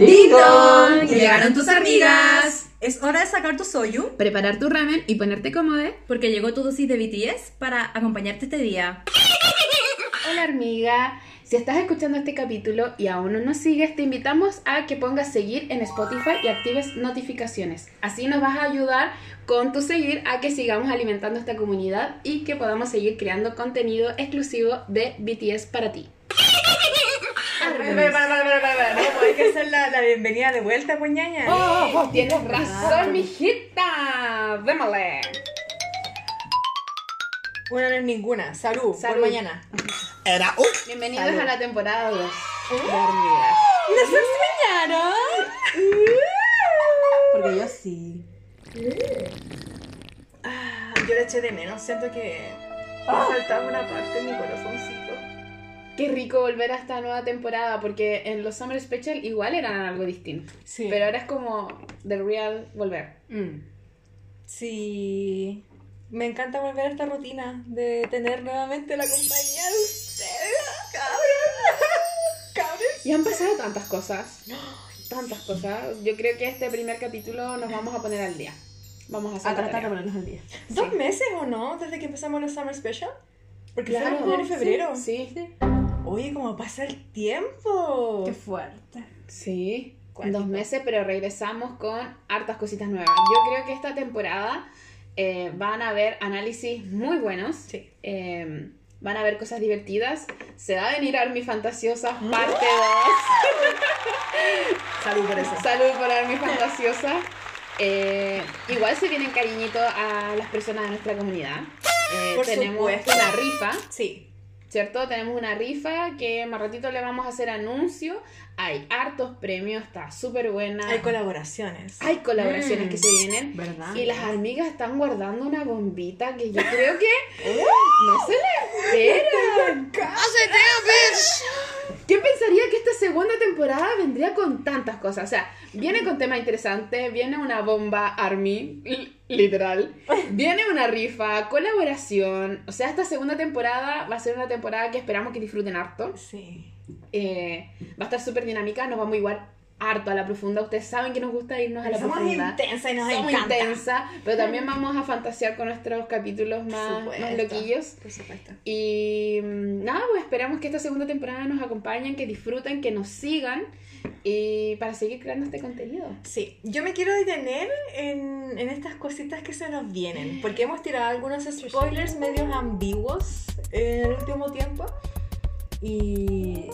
¡Ding! ¡Llegaron tus amigas! Es hora de sacar tu soyu. Preparar tu ramen y ponerte cómodo. Porque llegó tu dosis de BTS para acompañarte este día. Hola amiga, si estás escuchando este capítulo y aún no nos sigues, te invitamos a que pongas seguir en Spotify y actives notificaciones. Así nos vas a ayudar con tu seguir a que sigamos alimentando esta comunidad y que podamos seguir creando contenido exclusivo de BTS para ti. Hay que hacer la, la bienvenida de vuelta, pues ñaña. Oh, oh, tienes razón, mijita. Démosle. Una no es ninguna. Salud, Salud. por mañana. Era un. Bienvenidos Salud. a la temporada 2 de Hormigas. ¿Nos enseñaron? Porque yo sí. Ah, yo le eché de menos. Siento que me faltaba una parte de mi corazoncito. Qué rico volver a esta nueva temporada porque en los Summer Special igual eran algo distinto. Sí. Pero ahora es como The Real volver. Mm. Sí. Me encanta volver a esta rutina de tener nuevamente la compañía de ustedes, cabros. Cabros. Y han pasado tantas cosas. Tantas cosas. Yo creo que este primer capítulo nos vamos a poner al día. Vamos a hacer A tratar de ponernos al día. ¿Dos meses o no? Desde que empezamos los Summer Special. Porque fue Claro, en enero y febrero. Sí, Oye, cómo pasa el tiempo. Qué fuerte. sí. Cuático. Dos meses, pero regresamos con hartas cositas nuevas. Yo creo que esta temporada eh, van a haber análisis muy buenos. Sí. Eh, van a haber cosas divertidas. Se va a venir Army Fantasiosa parte 2. Salud por eso. Salud por Army Fantasiosa. Eh, igual se vienen cariñitos a las personas de nuestra comunidad. Eh, Por tenemos supuesto. una rifa, Sí. ¿Cierto? Tenemos una rifa que más ratito le vamos a hacer anuncio. Hay hartos premios, está súper buena. Hay colaboraciones. Hay colaboraciones Mm. que se vienen. ¿Verdad? Y las amigas están guardando una bombita que yo creo que no se la esperan. ¿Quién pensaría que esta segunda temporada vendría con tantas cosas? O sea, viene con temas interesantes, viene una bomba Army, literal, viene una rifa, colaboración. O sea, esta segunda temporada va a ser una temporada que esperamos que disfruten harto. Sí. Eh, va a estar súper dinámica, nos vamos igual harto a la profunda. Ustedes saben que nos gusta irnos a la Somos profunda. intensas y nos Somos encanta. intensa, pero también vamos a fantasear con nuestros capítulos más, Por más supuesto. loquillos. Por supuesto. Y mm, nada, pues esperamos que esta segunda temporada nos acompañen, que disfruten, que nos sigan y para seguir creando este contenido. Sí, yo me quiero detener en, en estas cositas que se nos vienen, porque hemos tirado algunos spoilers medios ambiguos en el último tiempo y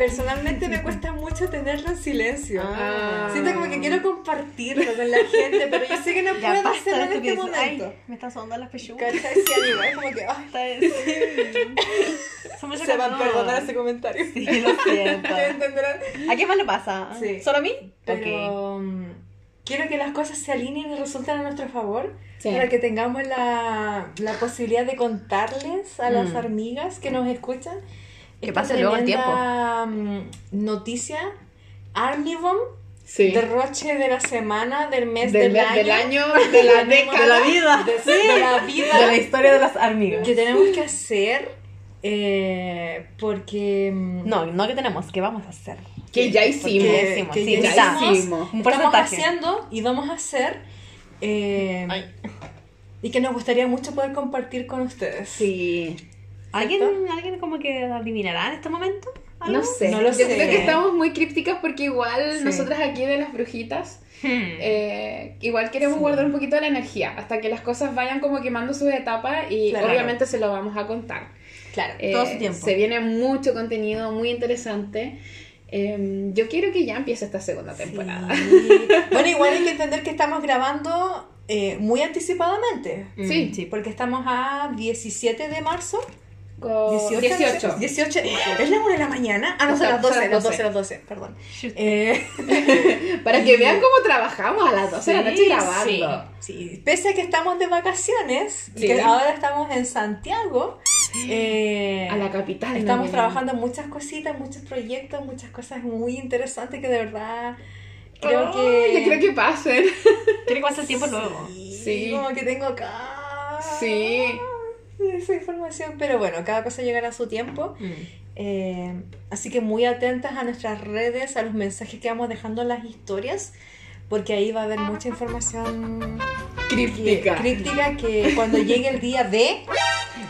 personalmente me cuesta mucho tenerlo en silencio. Ah. Siento como que quiero compartirlo con la gente, pero yo sé que no Ya puedo hacerlo en este dices, ay, momento. me está sonando las pechugas. ¿Cachai? Sí, amigo, es como que Somos se van a perdonar ese comentario. Sí, lo siento. ¿Me entenderán? ¿A qué más le pasa? Sí. ¿Solo a mí? Pero mm, quiero que las cosas se alineen y resulten a nuestro favor. Sí. Para que tengamos la, la posibilidad de contarles a las Mm. amigas que nos escuchan. Que esta pase luego el tremenda, mm, Noticia, Army Bomb, Sí. derroche de la semana, del mes, Del, del, mes, año, del año, de la década. De la vida. de, de la vida De la historia de las amigas. que tenemos que hacer. eh, porque. mm, No, no que tenemos, que vamos a hacer. Que ya hicimos. Porque hicimos, que sí, ya mitad. hicimos, estamos porcentaje. haciendo y vamos a hacer. eh, y que nos gustaría mucho poder compartir con ustedes. Sí. ¿Alguien, ¿Alguien como que adivinará en este momento? ¿Algo? No sé. No lo Yo sé. creo que estamos muy crípticas porque igual Sí. nosotras aquí de las brujitas Hmm. Eh, igual queremos Sí. guardar un poquito de la energía hasta que las cosas vayan como quemando sus etapas y Claro. obviamente se lo vamos a contar. Claro. Eh, Todo su tiempo. Se viene mucho contenido muy interesante. Eh, yo quiero que ya empiece esta segunda temporada. Sí. Bueno, igual hay que entender que estamos grabando eh, muy anticipadamente. Sí, Mm, sí. Porque estamos a 17 de marzo. Con 18. 18. 18. ¿Es la 1 de la mañana? Ah, no, son las 12. Las 12, las 12, perdón. Eh, Para que vean cómo trabajamos a las 12 de la noche Sí, grabando. sí. Pese a que estamos de vacaciones, Sí. que ahora estamos en Santiago, eh, A la capital. estamos no, trabajando en muchas cositas, muchos proyectos, muchas cosas muy interesantes que de verdad creo Ay, que... Yo creo que pasen. Creo que pasa el tiempo luego. Sí, Sí. como que tengo acá... Sí. Esa información, pero bueno, cada cosa llegará a su tiempo. Mm. Eh, así que muy atentas a nuestras redes, a los mensajes que vamos dejando en las historias, porque ahí va a haber mucha información Críptica. que- críptica que cuando llegue el día de...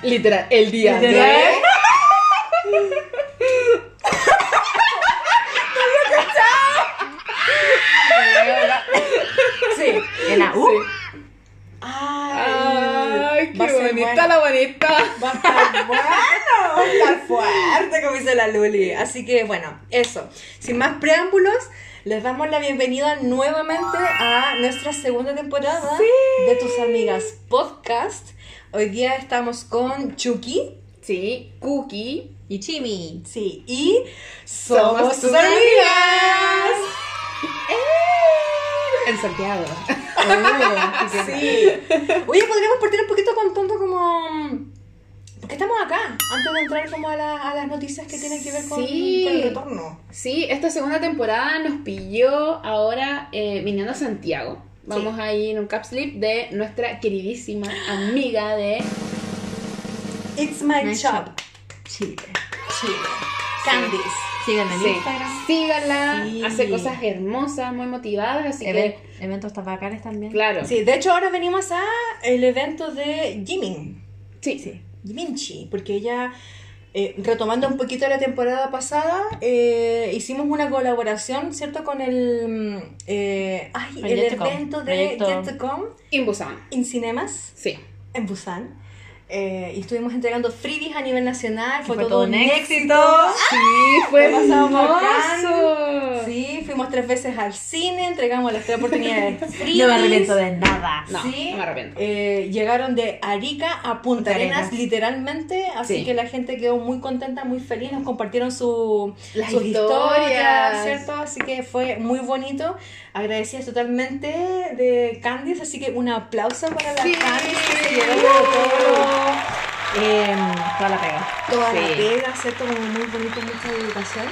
Literal, el día Literal. de... Sí. En la U. Sí. Va qué bonita la bonita. Va a estar bueno, va a estar fuerte, como dice la Luli. Así que bueno, eso. Sin más preámbulos, les damos la bienvenida nuevamente a nuestra segunda temporada de Tus Amigas Podcast. Hoy día estamos con Chucky. Sí, Cookie. Y Chimi. Sí, y somos, Somos tus tus amigas. En Santiago. Sí. Oye, podríamos partir un poquito contando como... ¿Por qué estamos acá? Antes de entrar como a, la- a las noticias que tienen que ver con, Sí. con el retorno. Sí, esta segunda temporada nos pilló ahora eh, viniendo a Santiago. Vamos a ir en un cap slip de nuestra queridísima amiga de It's my, My shop. shop. Chile. Chile. Candice. Síganme en Sí. Instagram. Síganla, Sí. hace cosas hermosas, muy motivadas, así Even- que eventos tabacares también. claro. Sí, de hecho ahora venimos a el evento de Jimin. Sí, sí. Jiminchi, porque ella, eh, retomando un poquito la temporada pasada, eh, hicimos una colaboración, ¿cierto? Con el, mm, eh, ay, el evento de Yet to Come En Busan. in Cinemas, Sí. en Busan. Eh, y estuvimos entregando freebies a nivel nacional, fue, Fue todo todo un éxito. Sí, fue Lo pasamos hermoso. Sí, fuimos tres veces al cine, entregamos las tres oportunidades freebies. No me arrepiento de nada. No, Sí, no me arrepiento. eh, llegaron de Arica a Punta Punta Arenas, Arenas. literalmente, así Sí. que la gente quedó muy contenta, muy feliz, nos compartieron su, Las sus historias, historias. ¿cierto? Así que fue muy bonito, agradecidas totalmente de Candice, así que un aplauso para la Sí. Candice que se llevó todo, em, Toda la pega. toda la Sí. pega, ¿cierto? Como muy bonito, mucha dedicación.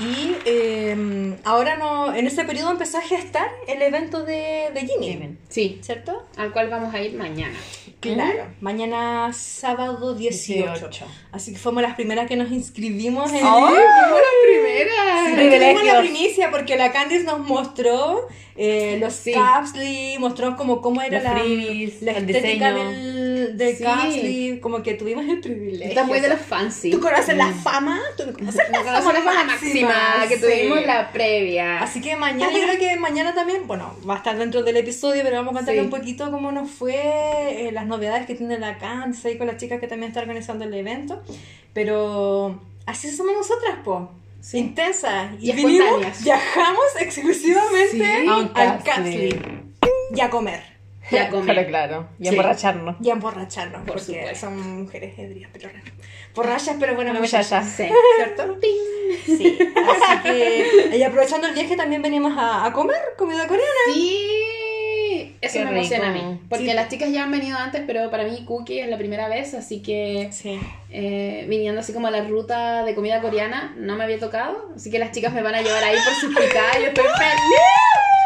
Y em, ahora no, en ese periodo empezó a gestar el evento de, de Jimmy. Sí, ¿cierto? al cual vamos a ir mañana. Claro, mañana sábado 18. 18. Así que fuimos las primeras que nos inscribimos en ¡Oh! el... ¡Fuimos las primeras! Sí, la primicia porque la Candice nos mostró eh, los Sí. capsli, mostró como cómo era Los la, freebies, la el estética diseño. del, del Sí. capsli, como que tuvimos el privilegio. Está muy de los fancy. ¿Tú conoces la fama? ¿Tú no conoces No la fama la fama máxima, que Sí. tuvimos la previa. Así que mañana, yo creo que mañana también, bueno, va a estar dentro del episodio, pero vamos a contarle Sí. un poquito cómo nos fue, eh, las novedades que tiene la ahí con las chicas que también está organizando el evento. Pero así somos nosotras, po. Sí. Intensas. Y vinimos, viajamos exclusivamente Sí. Al. Capsli. Y a comer. Y a comer. Pero claro. Y Sí. emborracharnos. Y a emborracharnos, Por porque supuesto. son mujeres edrias, pero borrachas, pero bueno, Una muchacha. Sí. ¿Cierto? Sí. Así que, y aprovechando el viaje, también venimos a, a comer comida coreana. Sí, eso Qué me emociona a mí. Porque Sí. las chicas ya han venido antes, pero para mí Cookie es la primera vez, así que Sí. eh, viniendo así como a la ruta de comida coreana no me había tocado. Así que las chicas me van a llevar ahí por sus picadas. Yo estoy feliz.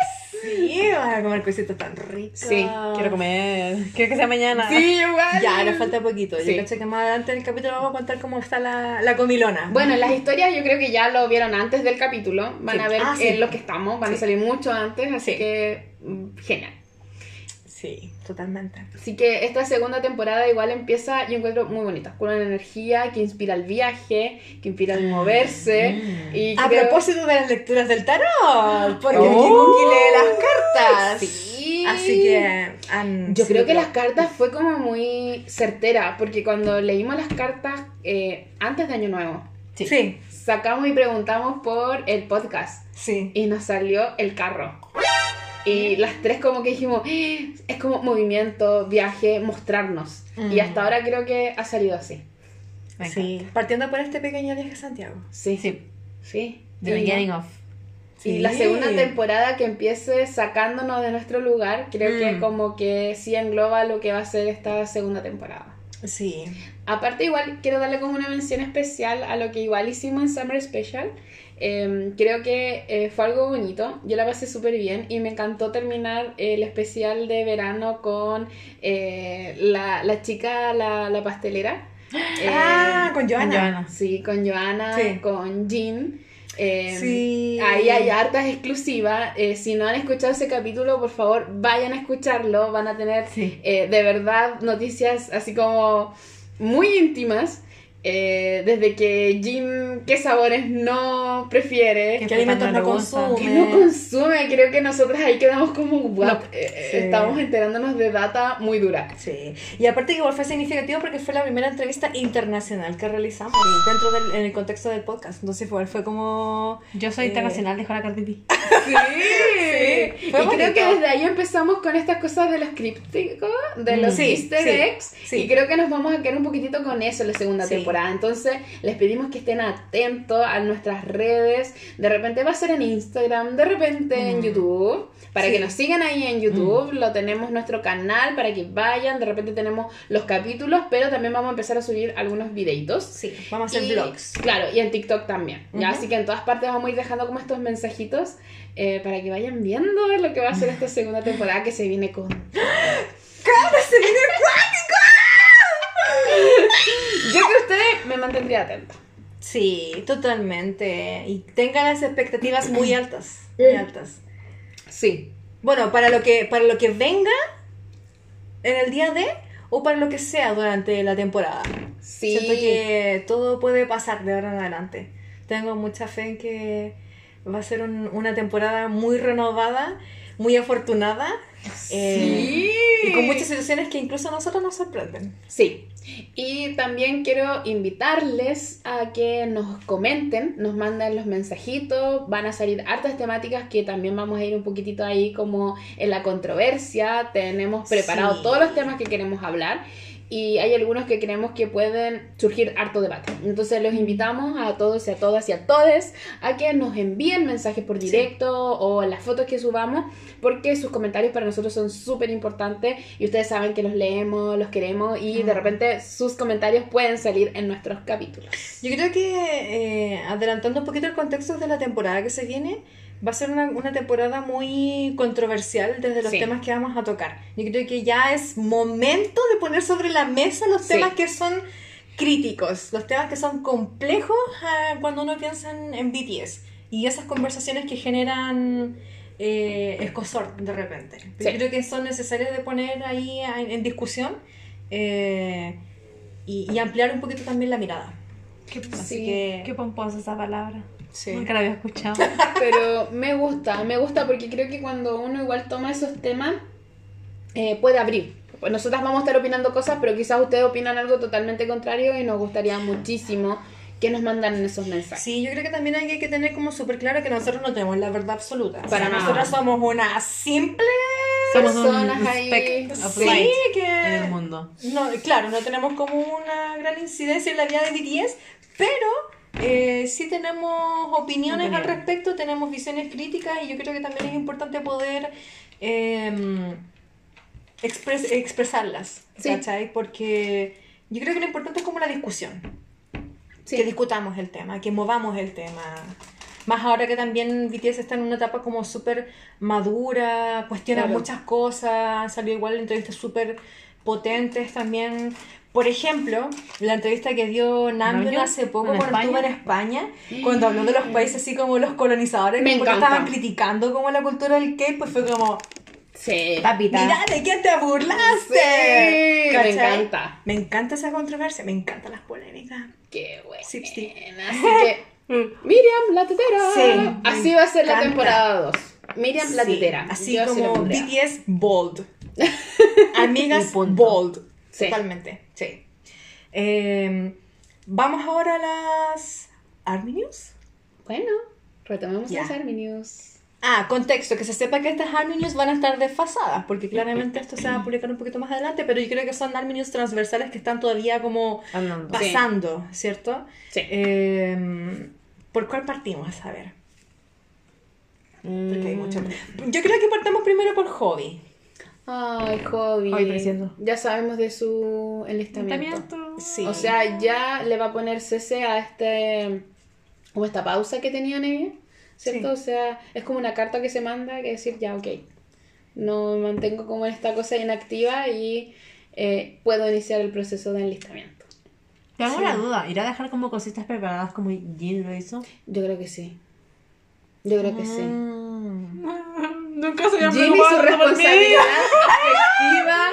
Sí, vas a comer cositas tan ricas. Sí, Quiero comer. Quiero que sea mañana. Sí, igual. Ya, nos falta poquito. Sí. Yo caché que más adelante en el capítulo vamos a contar cómo está la, la comilona. Bueno, las historias yo creo que ya lo vieron antes del capítulo. Van Sí. a ver Ah, sí. en lo que estamos. Van a salir mucho antes, así Sí. que mm, genial. Sí, totalmente. Así que esta segunda temporada igual empieza, yo encuentro muy bonita, con una energía que inspira el viaje, que inspira el moverse. Mm. Y A creo- propósito de las lecturas del tarot, porque Oh. lee las cartas. Sí. Así que han Yo creo que las cartas fue como muy certera, porque cuando leímos las cartas eh, antes de Año Nuevo, Sí, sí. sacamos y preguntamos por el podcast sí. y nos salió el carro. Y las tres como que dijimos, "Eh, es como movimiento, viaje, mostrarnos. Y Mm. hasta ahora creo que ha salido así. Sí, partiendo por este pequeño viaje a Santiago. Sí, Sí. sí. The Y- beginning of. Y Sí. la segunda temporada que empiece sacándonos de nuestro lugar, creo que Mm. como que sí engloba lo que va a ser esta segunda temporada. Sí. Aparte igual quiero darle como una mención especial a lo que igual hicimos en Summer Special. Eh, creo que eh, fue algo bonito, yo la pasé súper bien y me encantó terminar el especial de verano con eh, la, la chica, la, la pastelera. Eh, ah, con Joana. Con Joana. Sí, con Joana, Sí. con Jean. Eh, Sí. Ahí hay hartas exclusivas. Eh, si no han escuchado ese capítulo, por favor, vayan a escucharlo. Van a tener Sí. eh, de verdad noticias así como muy íntimas. Eh, desde que Jean qué sabores no prefiere. ¿Qué ¿Qué alimentos no consume? que no consume, creo que nosotros ahí quedamos como what? Eh, eh, Sí. estamos enterándonos de data muy dura. Sí, y aparte que igual fue significativo porque fue la primera entrevista internacional que realizamos dentro del en el contexto del podcast. Entonces igual fue como... Yo soy Eh, internacional, dijo la Cardi B. Sí, Sí, fue y creo que desde ahí empezamos con estas cosas de los crípticos, de los Sí, easter sí, eggs, sí. y creo que nos vamos a quedar un poquitito con eso en la segunda Sí. Temporada. Entonces, les pedimos que estén atentos a nuestras redes. De repente va a ser en Instagram, de repente en. YouTube, para Sí. que nos sigan ahí en YouTube. Lo tenemos nuestro canal para que vayan. De repente tenemos los capítulos, pero también vamos a empezar a subir algunos videitos. Sí, vamos a hacer Y- vlogs. Claro, y en TikTok también. ¿ya? Así que en todas partes vamos a ir dejando como estos mensajitos eh, para que vayan viendo lo que va a ser esta segunda temporada que se viene con. ¡Cabra, se viene Yo que ustedes me mantendría atenta. Sí, totalmente. Y tengan las expectativas muy altas. Muy altas. Sí. Bueno, para lo que, para lo que venga en el día de o para lo que sea durante la temporada. Sí. Siento que todo puede pasar de ahora en adelante. Tengo mucha fe en que va a ser un- una temporada muy renovada, muy afortunada. Eh, y con muchas situaciones que incluso a nosotros nos sorprenden. Sí. Y también quiero invitarles a que nos comenten, nos manden los mensajitos, van a salir hartas temáticas que también vamos a ir un poquitito ahí como en la controversia, tenemos preparados Sí. todos los temas que queremos hablar y hay algunos que creemos que pueden surgir harto debate. Entonces los invitamos a todos y a todas y a todes a que nos envíen mensajes por directo o las fotos que subamos porque sus comentarios para nosotros son súper importantes y ustedes saben que los leemos, los queremos y de repente sus comentarios pueden salir en nuestros capítulos. Yo creo que, eh, adelantando un poquito el contexto de la temporada que se viene, va a ser una, una temporada muy controversial desde los Sí. temas que vamos a tocar. Yo creo que ya es momento de poner sobre la mesa los Sí. temas que son críticos, los temas que son complejos ah, cuando uno piensa en, en BTS y esas conversaciones que generan eh, escosor de repente. Yo Sí. creo que son necesarias de poner ahí en, en discusión eh, y, y ampliar un poquito también la mirada. Qué, Así Sí. que... qué pomposa esa palabra. Sí. Nunca la había escuchado. Pero me gusta, me gusta porque creo que cuando uno igual toma esos temas, eh, puede abrir. Pues nosotras vamos a estar opinando cosas, pero quizás ustedes opinan algo totalmente contrario y nos gustaría muchísimo que nos mandan esos mensajes. Sí, yo creo que también hay que tener como súper claro que nosotros no tenemos la verdad absoluta. O Para sea, nosotras somos una simple... Somos un Personas ahí. Sí, que... en el mundo. No, claro, no tenemos como una gran incidencia en la vida de BTS, pero eh, sí tenemos opiniones Opinión. al respecto, tenemos visiones críticas y yo creo que también es importante poder eh, expres- expresarlas, Sí. ¿cachai? Porque yo creo que lo importante es como la discusión. Sí. que discutamos el tema, que movamos el tema. Más ahora que también BTS está en una etapa como súper madura, cuestiona Claro. muchas cosas, salió igual entrevistas súper potentes también. Por ejemplo, la entrevista que dio Namjoon hace poco ¿En cuando estuvo en España? España, cuando habló de los países así como los colonizadores, Me como que encanta. estaban criticando como la cultura del K, pues fue como, Sí. Papita. mira, ¿de quién te burlaste? Sí, me encanta. Me encanta esa controversia, me encantan las polémicas. Qué bueno. Sí, sí. Así que, Miriam, la tetera. Sí, Así va a ser la encanta. temporada 2. Miriam, la Sí, tetera. Así Yo así como pondría. BTS bold. Amigas bold. Sí. Totalmente. Eh, Vamos ahora a las Army News. Bueno, retomemos las Army News. Ah, contexto, que se sepa que estas Army News van a estar desfasadas, porque claramente esto se va a publicar un poquito más adelante, pero yo creo que son Army News transversales que están todavía como Andando. pasando, ¿cierto? Sí. Eh, ¿Por cuál partimos? A ver. Porque hay mucho. Mm. Yo creo que partamos primero por hobby. Ay, precioso. Ya sabemos de su enlistamiento. Sí. O sea, ya le va a poner cese a este. como esta pausa que tenía ella, ¿cierto? Sí. O sea, es como una carta que se manda que decir, ya, ok. No me mantengo como en esta cosa inactiva y eh, puedo iniciar el proceso de enlistamiento. Tengo Sí. una duda. ¿Irá a dejar como cositas preparadas como Jin lo hizo? Yo creo que sí. Yo creo que sí. Mm. Nunca se Jimmy su responsabilidad afectiva.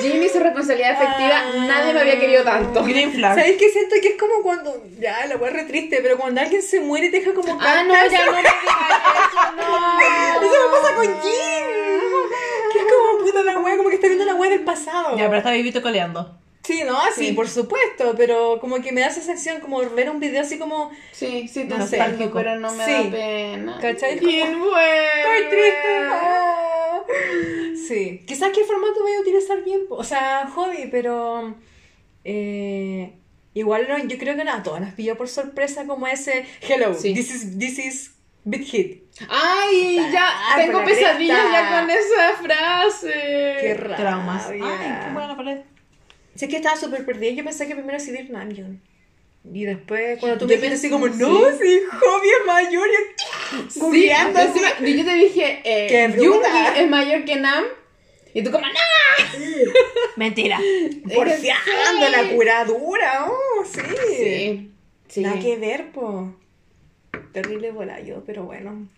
Jimmy su responsabilidad afectiva. Nadie me había querido tanto. Green flag. ¿Sabes qué? Siento que es como cuando. Ya, la es re triste, pero cuando alguien se muere y te deja como. Ah, no, ya no me digas eso, no. Eso me pasa con Jin. Que es como puta la wea, como que está viendo la wea del pasado. Ya, pero está vivito coleando. Sí, no, sí, Sí. por supuesto, pero como que me da esa sensación como ver un video así como. Sí, sí, No sé. pero no me Sí. da pena. ¿Cachai? ¿Quién fue? Estoy triste. ah. Sí, quizás qué formato voy a utilizar bien, o sea, hobby, pero eh, igual no, yo creo que nada, todas nos pilló por sorpresa como ese hello, Sí. this is this is big hit. Ay, ya tengo pesadillas ya con esa frase. Qué raro. Traumas. Ay, qué buena pared. Sí, es que estaba súper perdida. Yo pensé que primero iba a Namjoon. Y después, cuando tú Yo me dijiste así como, sí. no, sí, hobby es mayor. y- Sí, googleando así. encima, yo te dije, eh, Yoongi bruta. es mayor que Nam. Y tú como, ¡No! Mentira. Porfiando la curadura, oh, sí. Sí, sí. Nada que ver, po. Terrible volayo, pero bueno.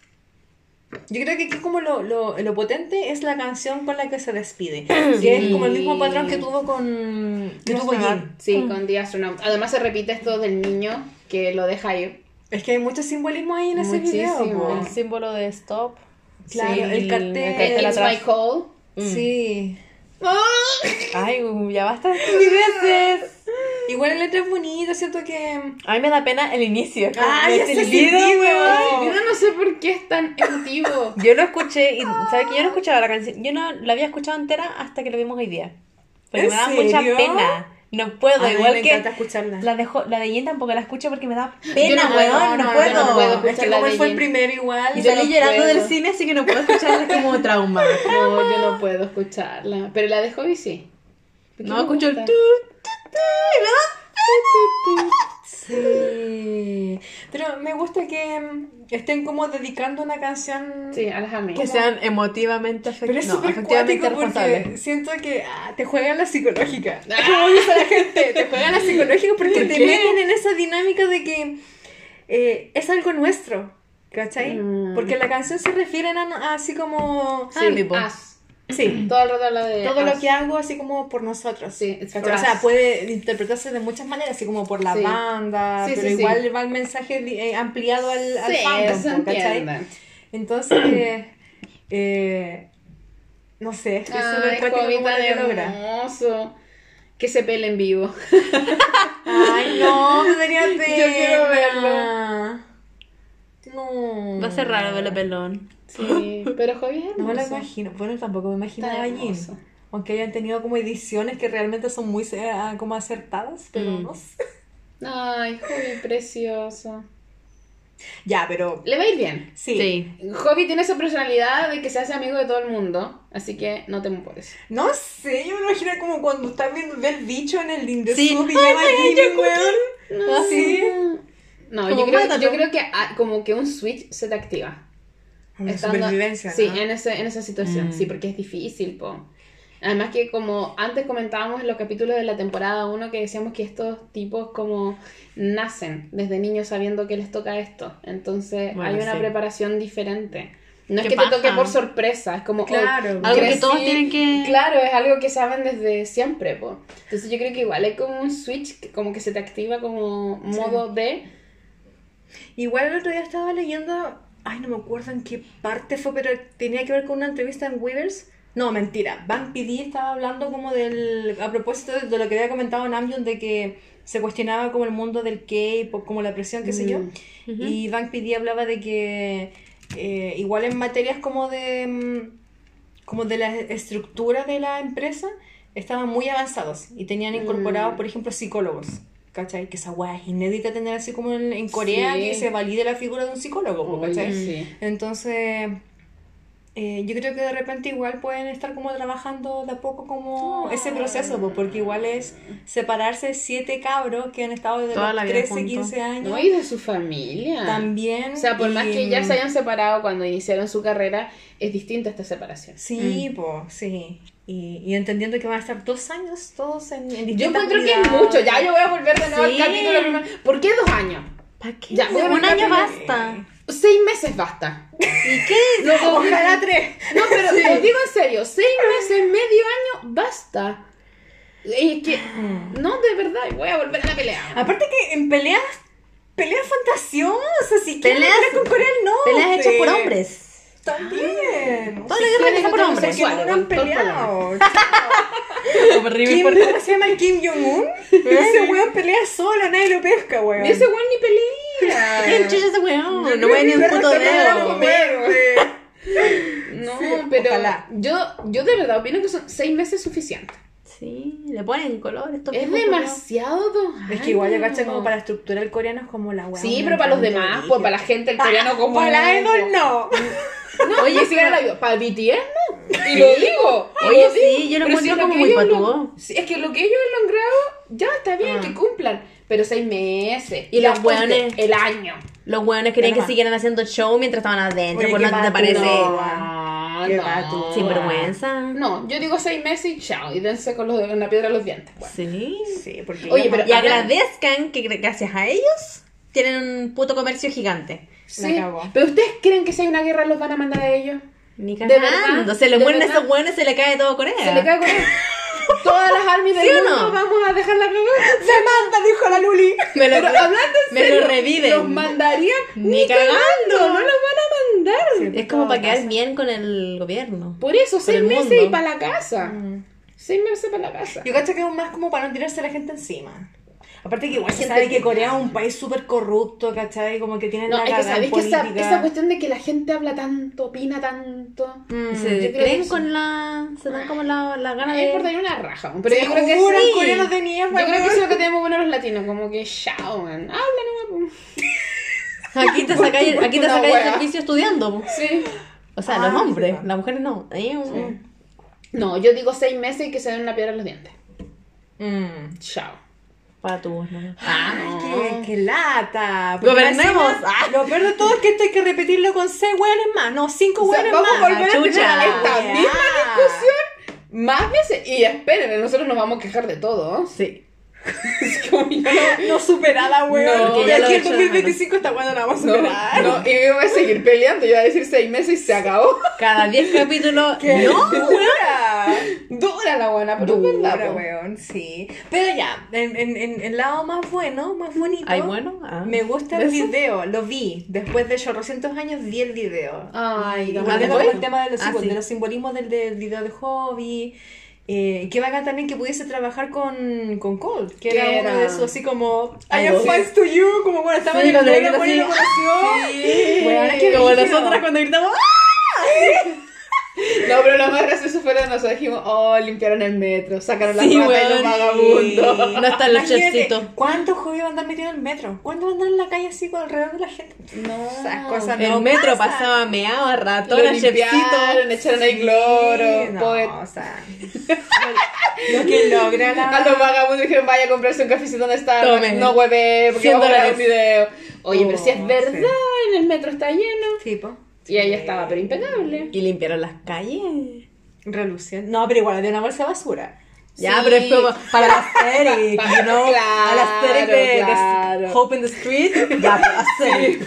Yo creo que aquí como lo, lo, lo potente es la canción con la que se despide. Que es como el mismo patrón que tuvo con... que tuvo. Sí, con The Astronaut. Además se repite esto del niño que lo deja ir. Es que hay mucho simbolismo ahí en ese Muchísimo. video, po. El símbolo de stop. Claro, Sí, el cartel. de It's atrás. my call. Sí. Ay, uh, ya basta de estupideces. Igual el letra es bonito, siento que... A mí me da pena el inicio. Ah, el ya weón. weón. Yo no sé por qué es tan emotivo. Yo lo escuché y ¿sabes que Yo no escuchaba la canción. Yo no la había escuchado entera hasta que lo vimos hoy día. Porque ¿En me da mucha serio? pena. No puedo, A mí igual me que encanta escucharla. la de, Jo- la de Jen tampoco la escucho porque me da Yo pena, no puedo, weón, no, no, puedo. yo no puedo Es que la como él fue el primero igual... Yo Salí no llorando puedo. del cine, así que no puedo escucharla es como trauma. No, yo no puedo escucharla. Pero la de Hobby sí. No escucho el tu, tu, Sí. Pero me gusta que mm, estén como dedicando una canción... Sí, a las amigas. que sean emotivamente Pero afectivamente, es no, cuático porque responsables. siento que ah, te juegan la psicológica. Como dice la gente, te juegan la psicológica porque ¿Por te meten en esa dinámica de que eh, es algo nuestro. ¿Cachai? Mm. Porque la canción se refiere a, a así como... Sí, Ah. Sí. Todo el rato habla de Todo as. lo que hago así como por nosotros. Sí, it's for O sea, us. puede interpretarse de muchas maneras, así como por la Sí. banda, Sí, pero sí, sí. igual va el mensaje eh, ampliado al, al Sí, fandom, se po, ¿cachai? entiende. Entonces, eh, no sé, es súper Ay, cuático Hobby cómo tan lo logra. hermoso. Que se pele en vivo. Ay, no, me daría pena. quiero verlo. No. Va a ser raro verlo pelón. Sí, pero Hobby es No me lo hermoso. imagino. Bueno, tampoco me imaginaba Está a hermoso. Aunque hayan tenido como ediciones que realmente son muy como acertadas, pero Mm. no sé. Ay, Hobby precioso. Ya, pero Le va a ir bien. sí. Sí. Hobby tiene esa personalidad de que se hace amigo de todo el mundo, así que no temo por eso. No sé, yo me imagino como cuando está viendo ve el bicho en el Linde Sí. Y llama weón. No, Sí. No, yo creo, yo creo que ah, como que un switch se te activa. Una Estando- supervivencia, Sí, ¿no? en, ese, en esa situación, Mm. sí, porque es difícil, po. Además que como antes comentábamos en los capítulos de la temporada 1 que decíamos que estos tipos como nacen desde niños sabiendo que les toca esto. Entonces Bueno, hay una sí. preparación diferente. No es que paja. te toque por sorpresa, es como... Claro. oh, Algo que crecí- todos tienen que- Claro, es algo que saben desde siempre, po. Entonces yo creo que igual hay como un switch que como que se te activa como modo de... Igual el otro día estaba leyendo, ay, no me acuerdo en qué parte fue, pero tenía que ver con una entrevista en Weavers. No, mentira. Bang PD estaba hablando como del, a propósito de, lo que había comentado Namjoon, de que se cuestionaba como el mundo del K-pop, como la presión, qué sé yo. Mm. Y Bang PD hablaba de que eh, igual en materias como de, mm, como de la estructura de la empresa, estaban muy avanzados y tenían incorporados, Mm. por ejemplo, psicólogos. ¿Cachai? Que esa weá es inédita tener así como en, en Corea Sí. que se valide la figura de un psicólogo, Oye, ¿cachai? sí. Entonces, eh, yo creo que de repente igual pueden estar como trabajando de a poco como ese proceso, po, porque igual es separarse siete cabros que han estado desde Toda los la vida 13, juntos. 15 años. No, y de su familia. También. O sea, por más que ya se hayan separado cuando iniciaron su carrera, es distinta esta separación. Sí, pues, sí. Y, y entendiendo que van a estar dos años todos en, en Yo encuentro que es mucho. Ya yo voy a volver de nuevo Sí. al capítulo. ¿Por qué dos años? ¿Para qué? Ya, un año basta. Seis meses basta. ¿Y qué? No, Ojalá tres. No, pero os digo en serio, seis meses, medio año, basta. Es que, no, de verdad, voy a volver a la pelea. Aparte que en peleas, peleas fantasiosas, si Peleas- con Corea Norte. Peleas hechas por hombres. También. Toda la guerra por hombres. Que no han peleado. Kim, ¿Cómo se llama el Kim Jong-un? Ese weón pelea solo, nadie lo pesca, weón. Ese weón ni pelea. ¿Quién chucha ese weón? No voy ni un puto dedo. No, pero yo, yo de verdad opino que son seis meses suficientes. Sí, le ponen color. Estos Es demasiado dos Es que igual yo caché años. como para estructura el coreano es como la weá. Sí, pero para los demás, pues para la gente el coreano como Para la es, idol no. No, oye, si era la vida. Para BTS no. Y lo digo. y Oye, lo digo. sí, yo lo Pero encuentro lo como que muy ellos lo- sí, es que lo que ellos han logrado, ya está bien Ah. que cumplan. Pero seis meses. Y los hueones- El año. Los weones querían que Ajá. siguieran haciendo show mientras estaban adentro. Oye, ¿Por qué no te pato, parece? No, Qué no. Sin vergüenza. No, yo digo seis meses y chao. Y dense con, los, con la piedra de los dientes. Sí. Sí, porque Oye, pero- Y agradezcan que gra- gracias a ellos tienen un puto comercio gigante. Sí. Pero ustedes creen que si hay una guerra los van a mandar a ellos? Ni ¿De cagando. verdad? Se le ¿De mueren verdad? esos weones, se le cae todo Corea. Se le cae con él. Todas las armies del ¿Sí mundo no? vamos a dejar la cagada. Se manda, dijo la Luli. Me lo, Pero hablando en me serio, lo reviven. Los mandarían Ni cagando, cagando. no los van a mandar. Es como para quedar bien con el gobierno. Por eso, seis meses y para la casa. Seis meses para la casa. Yo cacho que es más como para no tirarse a la gente encima. Aparte que igual se sabe que Corea es un país súper corrupto, ¿cachai? Como que tienen No, la es que sabéis que esa, esa cuestión de que la gente habla tanto, opina tanto. Mm, se creen con la. Se dan como la, la gana me de. importaría una raja. Pero yo creo que sí. coreanos de mierda, Yo creo que eso es lo que tenemos bueno los latinos, como que chao, man. Habla. Aquí te sacáis, aquí te sacáis el servicio estudiando. Sí. O sea, Ah, los hombres, sí, po. las mujeres no. Ahí, um, No, yo digo seis meses y que se den una piedra en los dientes. Mm. Chao. Para tu ¿no? Ah, Ay, qué, qué lata. Gobernemos. Ah. Lo peor de todo es que esto hay que repetirlo con seis hueones más. No, cinco O sea, hueones vamos a más. volver a chucha. tener esta misma discusión más veces. Y esperen, nosotros nos vamos a quejar de todo. ¿no? Sí. Es como yo no- No superada, weón. No, y ya aquí en hecho de 2025 está cuando la vamos a No, superar. no, y yo voy a seguir peleando. Yo voy a decir seis meses y se acabó. Cada 10 capítulos. ¡Qué No. dura! Dura la buena, pero es Dura, verdad. po. weón, sí. Pero ya, en, en, en el lado más bueno, más bonito. Ay, bueno. ah. Me gusta el video, lo vi. Después de chorrocientos años vi el video. Ay, el tema de los, Ah, símbolos- sí. de los simbolismos del, del video de hobby. Eh, qué bacán también que pudiese trabajar con, con Cold, que Que era, uno era- de esos así como I am fans to you, como bueno, estaba Sí, en el bueno, conoció. Sí. Es que Como nosotras cuando gritamos. No, pero lo más gracioso fue nosotros dijimos, oh, limpiaron el metro, sacaron Sí, las ratas y los vagabundos. No está el Imagínate, chefcito. ¿Cuántos hobbies van a andar metidos en el metro? ¿Cuántos van a andar en la calle así con alrededor de la gente? No, Esas cosas El no metro pasan. pasaba meado a lo ratón, chefcito. limpiaron, echaron ahí cloro, no, poet. o sea, lo que logra la... A los vagabundos dijeron, vaya a comprarse un cafecito donde está, no hueve, porque 100 vamos a un video. Oye, pero si es Oh, verdad, sí. en el metro está lleno. tipo. Y ella estaba, pero impecable. Y limpiaron las calles. Reluciente. No, pero igual de una bolsa de basura. Ya, Sí. pero es como para las series, Pa- you know, a las series de, de claro. Hope in the Street, ya, para las series.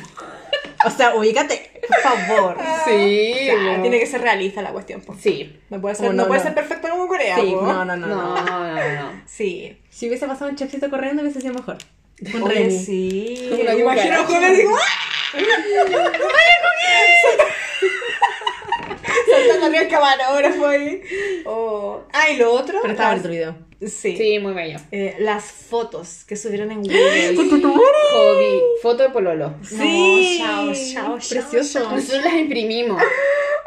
O sea, ubícate, por favor. Sí, sea, no. tiene que ser realista la cuestión. po. Sí. No puede ser, no, no, puede no. ser perfecto como Corea. Sí, no, no, no, No, no. no, no. Sí. Si hubiese pasado un chefcito corriendo, hubiese sido mejor. Un Remy. sí. Una imagino cucaracha. joven así como, ¡ah! Saltando arriba el camarógrafo ahí. Oh. Ah, y lo otro. Pero estaba las- bonito el video. Sí. Sí, muy bello. Eh, las fotos que subieron en Google. Hobby, foto de pololo. Sí. chao, chao, chao, Precioso. chao. Nosotros las imprimimos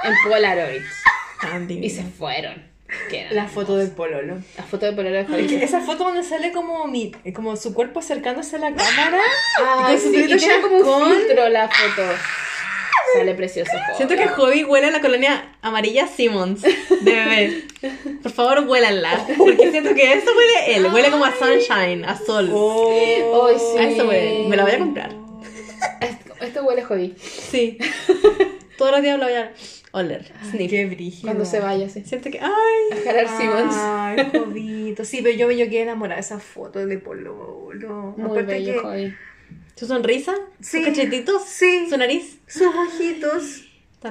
en Polaroid Tan y se fueron. La foto del pololo. La foto de pololo de Hobby. Esa foto donde sale como mi, como su cuerpo acercándose a la cámara. Ah, con su sí, y tiene como un filtro la foto. Sale precioso. Siento que Hobby huele a la colonia amarilla Simmons de bebé. Por favor, huélanla. Porque siento que eso huele él. Huele como a sunshine, a sol. Oh. Ay, sí. A eso huele. Me la voy a comprar. Esto, esto huele hobby. Sí. Todos los días lo voy a oler. Sniff. Qué brígido. Cuando se vaya, sí. Siento que. ¡Ay! A Simmons. Ay, jodito. Sí, pero yo me yo quedé enamorada de esa foto de Pololo. Muy Aparte bello, que. Su sonrisa, Sí. sus cachetitos, Sí. su nariz. sus ojitos,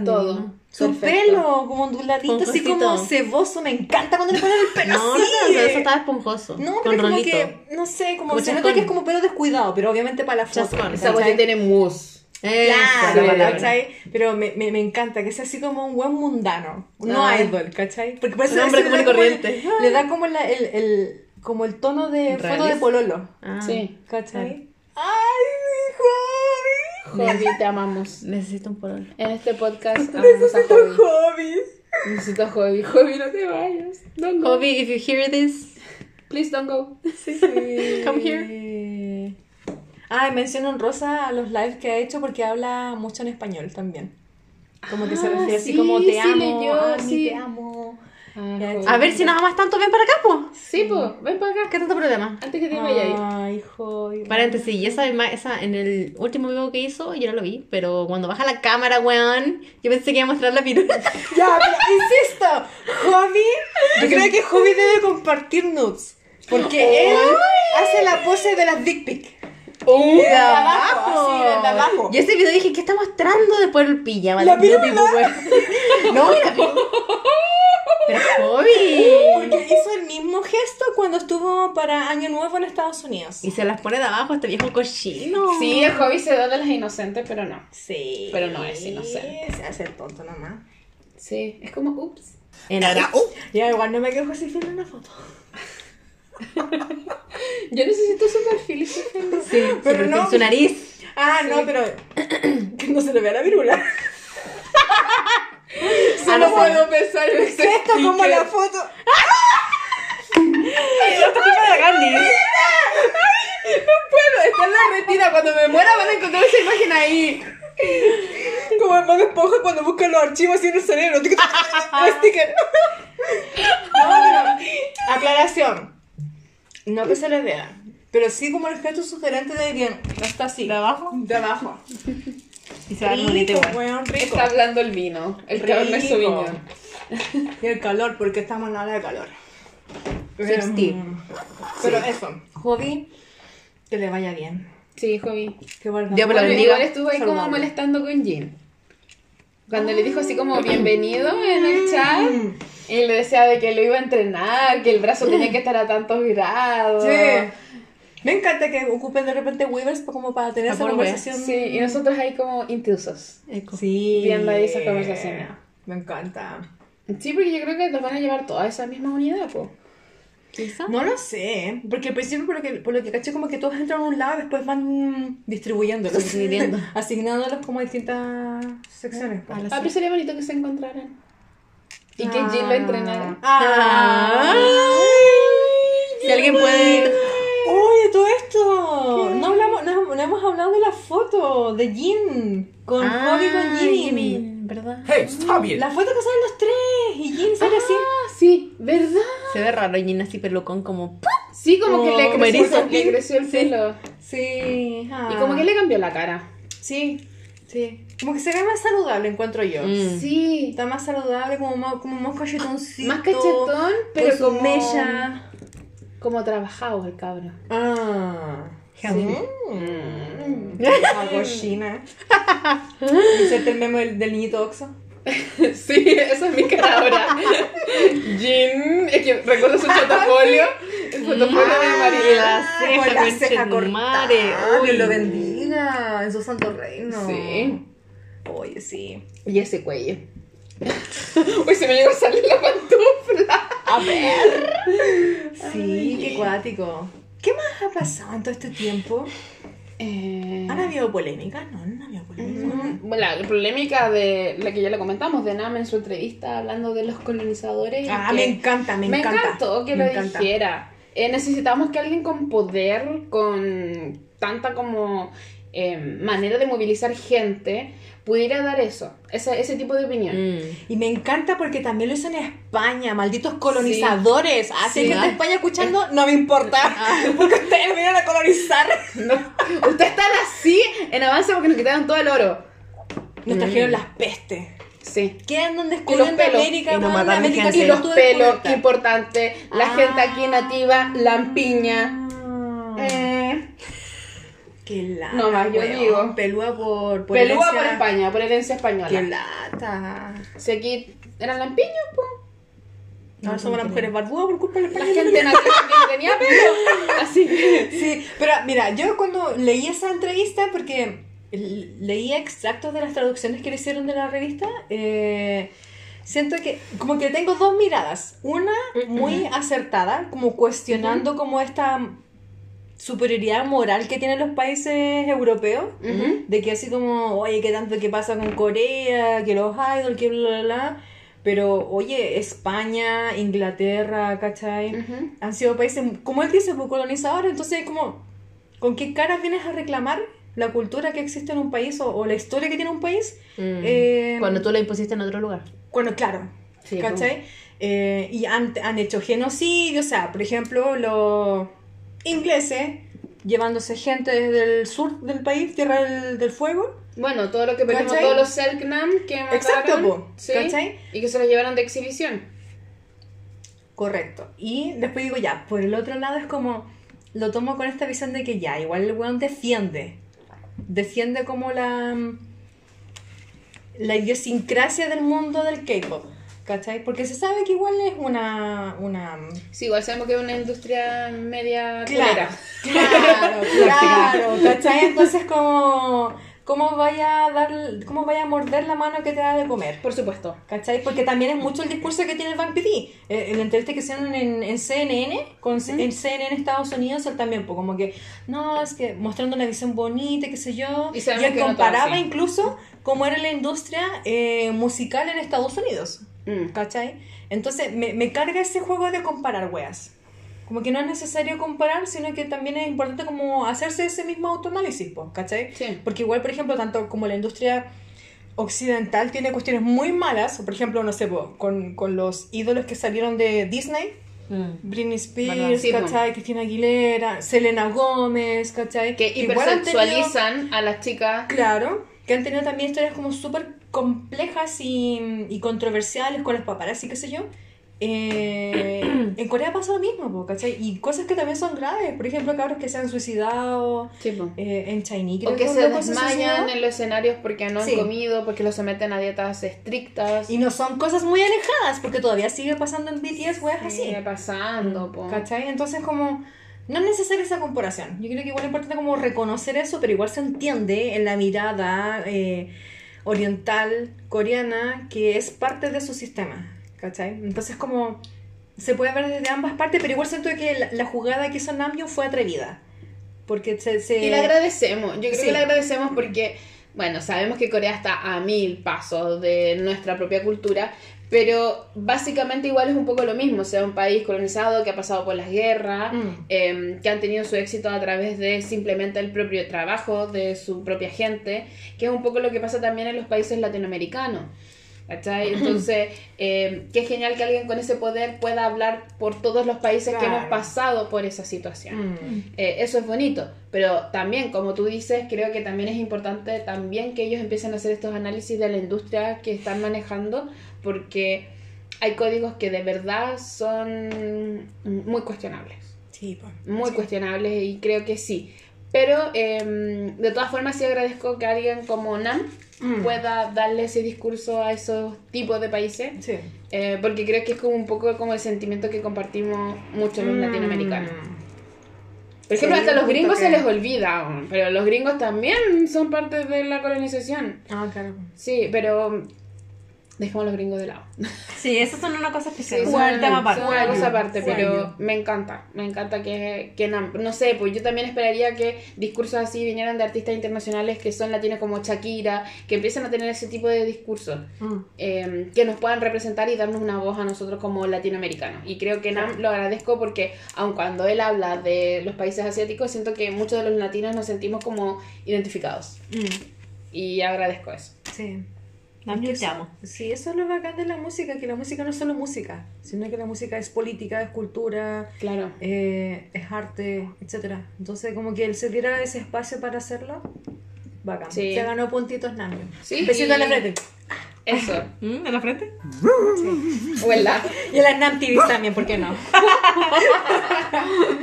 Todo. su Perfecto. pelo como onduladito, así como ceboso. Me encanta cuando le ponen el pelo No, así. no, no, eso estaba esponjoso. No, con pero como rolito. que, no sé, como, Como se nota que es como pelo descuidado, pero obviamente para la foto. Esa cuestión tiene mousse. Eso, Claro. ¿cachai? Pero me, me, me encanta que sea así como un buen mundano, no Ah. idol, ¿cachai? Porque por eso Un hombre común y da como el- corriente. Le da como la- el, el, como el tono de foto de pololo, Ah, Sí. ¿cachai? ¡Ay, mi hobby! Hobby, te amamos. Necesito un pololo. En este podcast amamos a Necesito Hobby. hobby. Necesito Hobby. Hobby, no te vayas. Don't go. Hobby, if you hear this, Please don't go. Come here. Ay, menciono en rosa a los lives que ha hecho porque habla mucho en español también. Como que se Ah, refiere así sí, como te sí amo, leyó, Ani, sí. te amo. Ah. A ver si nada más tanto ven para acá, po. Sí, pues, ven para acá. ¿Qué tanto problema? Antes que te vaya ahí. Ay, hobby. Paréntesis, y esa, esa en el último video que hizo, yo no lo vi, pero cuando baja la cámara, weón, yo pensé que iba a mostrar la pirula. Ya, pero insisto, Hobby, yo creo que Hobby debe compartir nudes. Porque él hace la pose de las dick pic. Uh, De abajo, así, de abajo. Yo ese video dije, ¿qué está mostrando después el pijama? La pirula. No, la pirula. Pero hobby. Porque hizo el mismo gesto cuando estuvo para Año Nuevo en Estados Unidos. Y se las pone de abajo este viejo cochino. Sí, el Hobby se da de las inocentes, pero no. Sí. Pero no es inocente. Se hace el tonto nomás. Sí, es como, ups. En la- Ya, igual no me quejo si filma una foto. Yo necesito su perfil. Sí, Pero su- no. Su nariz. Ah, no, pero que no se le vea la virula. Solo no sé. puedo pensar en ese Esto como la foto. Esto es para la Candy. No puedo, está en la retina. Cuando me muera van a encontrar esa imagen ahí. Como el Bob Esponja cuando busca los archivos en el cerebro. Un sticker. No, pero, aclaración. No que se le vea. Pero sí como el gesto sugerente de que no está así. ¿De abajo? De abajo. Y se va bonito igual. weón, rico. Está hablando el vino. El Rico. Sauvignon. Y el calor, porque estamos en la hora de calor. Em, Pero eso, hobby, que le vaya bien. Sí, Hobby. Que lo Bueno, bendiga. igual estuvo ahí como molestando con Jean. Cuando le dijo así como bienvenido en el chat y le decía de que lo iba a entrenar, que el brazo tenía que estar a tantos grados. Sí. Me encanta que ocupen de repente Weavers como para tener Ah, esa conversación. Sí, y nosotros ahí como intrusos. Eco. Sí. Viendo ahí esas conversaciones. Me encanta. Sí, porque yo creo que nos van a llevar toda esa misma unidad, po. ¿Quizá? No lo sé, porque al principio por lo que, por lo que caché como que todos entran a un lado y después van distribuyéndolos. Dividiendo. Asignándolos como a distintas secciones. pues. A la- Ah, pero sería bonito que se encontraran. Y que Jean lo entrenara. Ah. Si alguien puede. Oye, todo esto. No, hablamos, no, no hemos hablado de la foto de Jin con Ah, Hobby con Jimmy. Jimmy, ¿verdad? Hey, stop it! La foto que salen los tres y Jin sale así. Ah, sí, ¿verdad? Se ve raro Jin así pelucón como. Sí, como que le Como creció, erizo. le creció el pelo. Sí. ah. Y como que le cambió la cara. Sí, sí. Como que se ve más saludable, encuentro yo. Mm. Sí. Está más saludable, como más, como más cachetoncito. Más cachetón, pero con como... mecha. Como trabajado el cabro. Ah. Healthy. Mm. La cochina. El meme del, del niñito Oxo. Sí, esa es mi cara ahora. Jean, es que recuerdo su fotofolio. El fotofolio de María. la ceja, con la ceja cortada. Dios Uy. lo bendiga en su santo reino. Sí. Oye, sí. Y ese cuello. Uy, se me llegó a salir la pantufla. A ver. Sí, qué cuático. ¿Qué más ha pasado en todo este tiempo? Eh, ¿Han habido polémicas? No, no ha habido polémicas. bueno, la polémica de la que ya le comentamos, de Nam en su entrevista hablando de los colonizadores. Ah, me encanta, me, Me encanta. encantó que Me lo encanta. dijera. Eh, necesitamos que alguien con poder, con tanta como eh, manera de movilizar gente, pudiera dar eso, ese, ese tipo de opinión. Mm. Y me encanta porque también lo hizo en España, malditos colonizadores. Así Sí. gente de España escuchando, no me importa. Porque ustedes vinieron a colonizar. No, ustedes están así en avance porque nos quitaron todo el oro. Nos trajeron las pestes. Sí. ¿Qué andan los descubriendo pelos. América? Y mataron América gente. sí Y lo los pelos, descubierta. importante. La Ah. gente aquí nativa, lampiña. Ah. Eh, Qué lata. No más, yo weón. digo. Pelúa por, por pelúa herencia. por España, por herencia Qué española. lata. Si aquí eran lampiños, pues. Ahora somos las mujeres barbudas por culpa de La gente también tenía pelo. Así que. Sí, pero mira, yo cuando leí esa entrevista, porque leía extractos de las traducciones que le hicieron de la revista, eh, siento que como que tengo dos miradas. Una muy acertada, como cuestionando como esta superioridad moral que tienen los países europeos. Ujú. De que así como, oye, ¿qué tanto que pasa con Corea? Que los idols, que bla, bla, bla. Pero, oye, España, Inglaterra, ¿cachai? Ujú. Han sido países, como él dice, pues, colonizadores. Entonces, como, ¿con qué cara vienes a reclamar la cultura que existe en un país o, o la historia que tiene un país? Mm. Eh, Cuando tú la impusiste en otro lugar. Bueno, claro, Sí, ¿cachai? Eh, y han, han hecho genocidio, o sea, por ejemplo, los ingleses llevándose gente desde el sur del país, Tierra del, del Fuego. Bueno, todo lo que perdimos, ¿Cachai? todos los Selknam que mataron. Exacto, po, ¿sí? ¿cachai? Y que se los llevaron de exhibición. Correcto. Y después digo, ya, por el otro lado es como, lo tomo con esta visión de que ya, igual el weón defiende. Defiende como la, la idiosincrasia del mundo del K-pop. ¿Cachai? Porque se sabe que igual es una... una Sí, igual sabemos que es una industria media Claro, claro, claro, ¿cachai? Entonces como, ¿cómo vaya a dar, cómo vaya a morder la mano que te da de comer? Por supuesto. ¿Cachai? Porque también es mucho el discurso que tiene el Bank PD. Eh, en la entrevista que hicieron en, en CNN, con, en CNN Estados Unidos, él también, pues como que, no, es que mostrando una visión bonita, qué sé yo. Y Y, él que no todo comparaba así. incluso cómo era la industria eh, musical en Estados Unidos. Mm. ¿Cachai? Entonces me, me carga ese juego de comparar weas. Como que no es necesario comparar, sino que también es importante como hacerse ese mismo autoanálisis, ¿cachai? Sí. Porque igual, por ejemplo, tanto como la industria occidental tiene cuestiones muy malas, por ejemplo, no sé, po, con, con los ídolos que salieron de Disney, Britney ¿Verdad? Spears, Sí. ¿cachai? Cristina Aguilera, Selena Gómez, ¿cachai? Que igual han tenido- hipersexualizan a las chicas. Claro, que han tenido también historias como súper complejas y, y controversiales con los paparazzi, qué sé yo. Eh, en Corea pasa lo mismo, po, ¿cachai? Y cosas que también son graves. Por ejemplo, cabros que se han suicidado. Sí, eh, en Chinese creo O que un se desmayan suicidó. en los escenarios porque no han Sí. comido, porque los someten a dietas estrictas. Y no son cosas muy alejadas, porque todavía sigue pasando en BTS, weas así. Sigue pasando, po. ¿Cachai? Entonces, como. No es necesaria esa comparación. Yo creo que igual es importante como reconocer eso, pero igual se entiende en la mirada eh, oriental, coreana, que es parte de su sistema. ¿Cachai? Entonces, como. Se puede ver desde ambas partes, pero igual siento que la, la jugada que hizo Namjoon fue atrevida. Porque se. se- Y le agradecemos, yo creo Sí. que le agradecemos porque, bueno, sabemos que Corea está a mil pasos de nuestra propia cultura, pero básicamente igual es un poco lo mismo, o sea, un país colonizado que ha pasado por las guerras, Mm. eh, que han tenido su éxito a través de simplemente el propio trabajo de su propia gente, que es un poco lo que pasa también en los países latinoamericanos. ¿Cachai? Entonces, eh, qué genial que alguien con ese poder pueda hablar por todos los países que hemos Claro. pasado por esa situación. Mm. Eh, eso es bonito, pero también, como tú dices, creo que también es importante también que ellos empiecen a hacer estos análisis de la industria que están manejando, porque hay códigos que de verdad son muy cuestionables, Sí, po. muy Sí. cuestionables y creo que sí. Pero em, de todas formas sí agradezco que alguien como Nam Mm. pueda darle ese discurso a esos tipos de países, Sí. eh, porque creo que es como un poco como el sentimiento que compartimos muchos los Mm. latinoamericanos. Por ejemplo, Sí, hasta los gringos que- se les olvida, pero los gringos también son parte de la colonización. Ah, claro. Sí, pero dejemos a los gringos de lado. Sí, esas son una cosa especial. Sí, son, tema aparte. son una cosa aparte, pero me encanta, me encanta que, que no, no sé, pues yo también esperaría que discursos así vinieran de artistas internacionales que son latinos como Shakira, que empiecen a tener ese tipo de discursos, Mm. eh, que nos puedan representar y darnos una voz a nosotros como latinoamericanos. Y creo que Nam lo agradezco porque, aun cuando él habla de los países asiáticos, siento que muchos de los latinos nos sentimos como identificados. Mm. Y agradezco eso. Sí. Amo. eso- Sí, eso es lo bacán de la música, que la música no es solo música, sino que la música es política, es cultura, Claro. eh, es arte, etcétera. Entonces, como que él se diera ese espacio para hacerlo, bacán. Sí. Se ganó puntitos Namio. Sí, Besito y- en la frente. Eso. ¿Mm? ¿En la frente? O en la. Y en las Nam TVs también, ¿por qué no?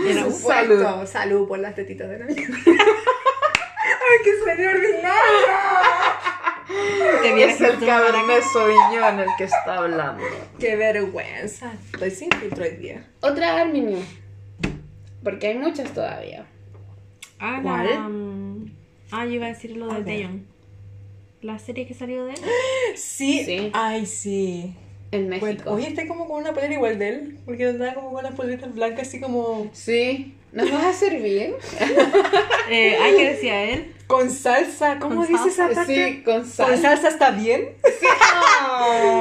Era supuesto. Salud por las tetitas de Namio. ¡Ay, qué sueño ordinario! Es el Cabernet Sauvignon el que está hablando. ¡Qué vergüenza! Estoy sin filtro hoy día. Otra Arminio. Porque hay muchas todavía. Ah, ¿Cuál? la, mm, Ah, yo iba a decir lo A de ver. Taeyong. La serie que salió de él. Sí. Sí. Ay, sí. En Bueno, México. Oye, está como con una polera igual de él. Porque andaba como con las poleritas blancas, así como. Sí. ¿Nos vas a servir? Eh, ay, ¿qué decía él? Con salsa. ¿Cómo ¿Con dice esa salsa? Sí, con ¿Con sal. salsa está bien?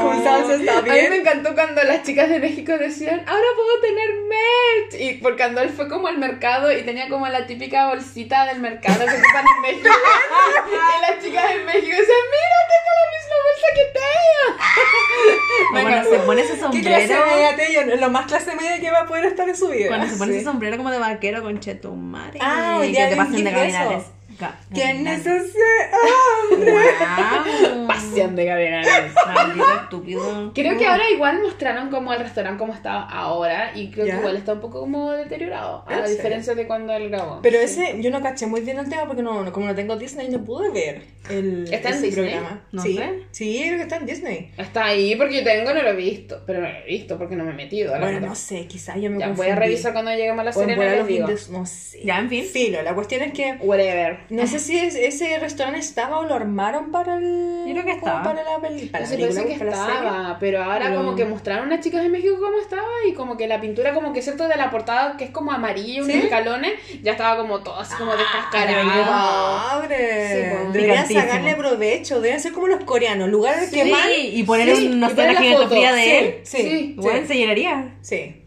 Con salsa está A mí me bien. encantó cuando las chicas de México decían, ahora puedo tener merch. Y porque cuando él fue como al mercado y tenía como la típica bolsita del mercado que ocupan en México. y las chicas en México decían, mira, tengo la misma bolsa que Teo. O cuando se pone ese ¿Qué clase sombrero. media Tello? Lo más clase media que va a poder estar en su vida. Cuando se pone Sí. ese sombrero como de vaquero con chetumare. Ah, hoy que te pasen de gif ¿Quién es ese hombre? Guau. Pasión de Gavilanes. Estúpido. Creo que ahora igual mostraron como el restaurante como está ahora y creo que igual está un poco como deteriorado, ¿En a diferencia de cuando él grabó. Pero ese, yo no caché muy bien el tema porque no, no- como no tengo Disney, no pude ver el ¿Está en Disney? programa. No sí, sé. sí, creo que está en Disney. Está ahí porque yo tengo, no lo he visto, pero no lo he visto porque no me he metido. la Bueno, no sé, quizás yo me Ya, voy a revisar cuando lleguemos a la serie. no sé. Ya, en fin. Filo, la cuestión es que Whatever. No sé si es- ese restaurante estaba o lo armaron para el. Yo creo que estaba. Para la, película, parece que estaba, pero ahora Pero- como que mostraron a las chicas de México cómo estaba y como que la pintura como que cierto de la portada que es como amarillo, unos ¿Sí? escalones, ya estaba como todo así como descascarado. Padre. Sí. Deberían sacarle provecho. Deberían ser como los coreanos. Lugares que Sí, más. y poner Sí, un, no y poner la la gigantografía foto. de Sí, él. sí, Sí, sí. Bueno, se llenaría. Sí,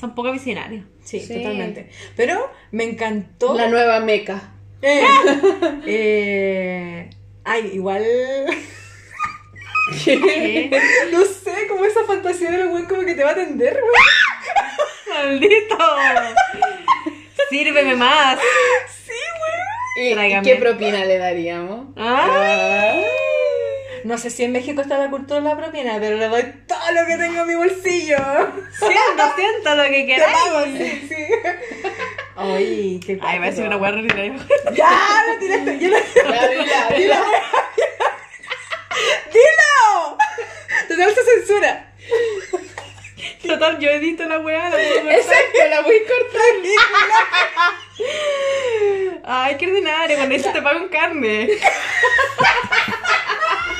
Son poco visionarios. sí, Sí. totalmente. Pero me encantó. La nueva meca. Eh, eh, ay, igual. ¿Qué? No sé, como esa fantasía del güey como que te va a atender, güey. ¡Maldito! Sírveme más. ¿Y, y Tráigame. qué propina le daríamos? Ah. No sé si en México está la cultura de la propina, pero le doy todo lo que tengo en mi bolsillo. Siento, siento lo que queráis. sí, sí. Ay, qué Ay, va a ser una hueá rutinaria. Ya, lo tiraste. Yo lo... Ya, dila, dila. ¡Dilo! Total se censura. Total, yo edito la weá. la cortar. Exacto, la voy a cortar. Ay, qué ordinario. Cuando eso te pago en carne.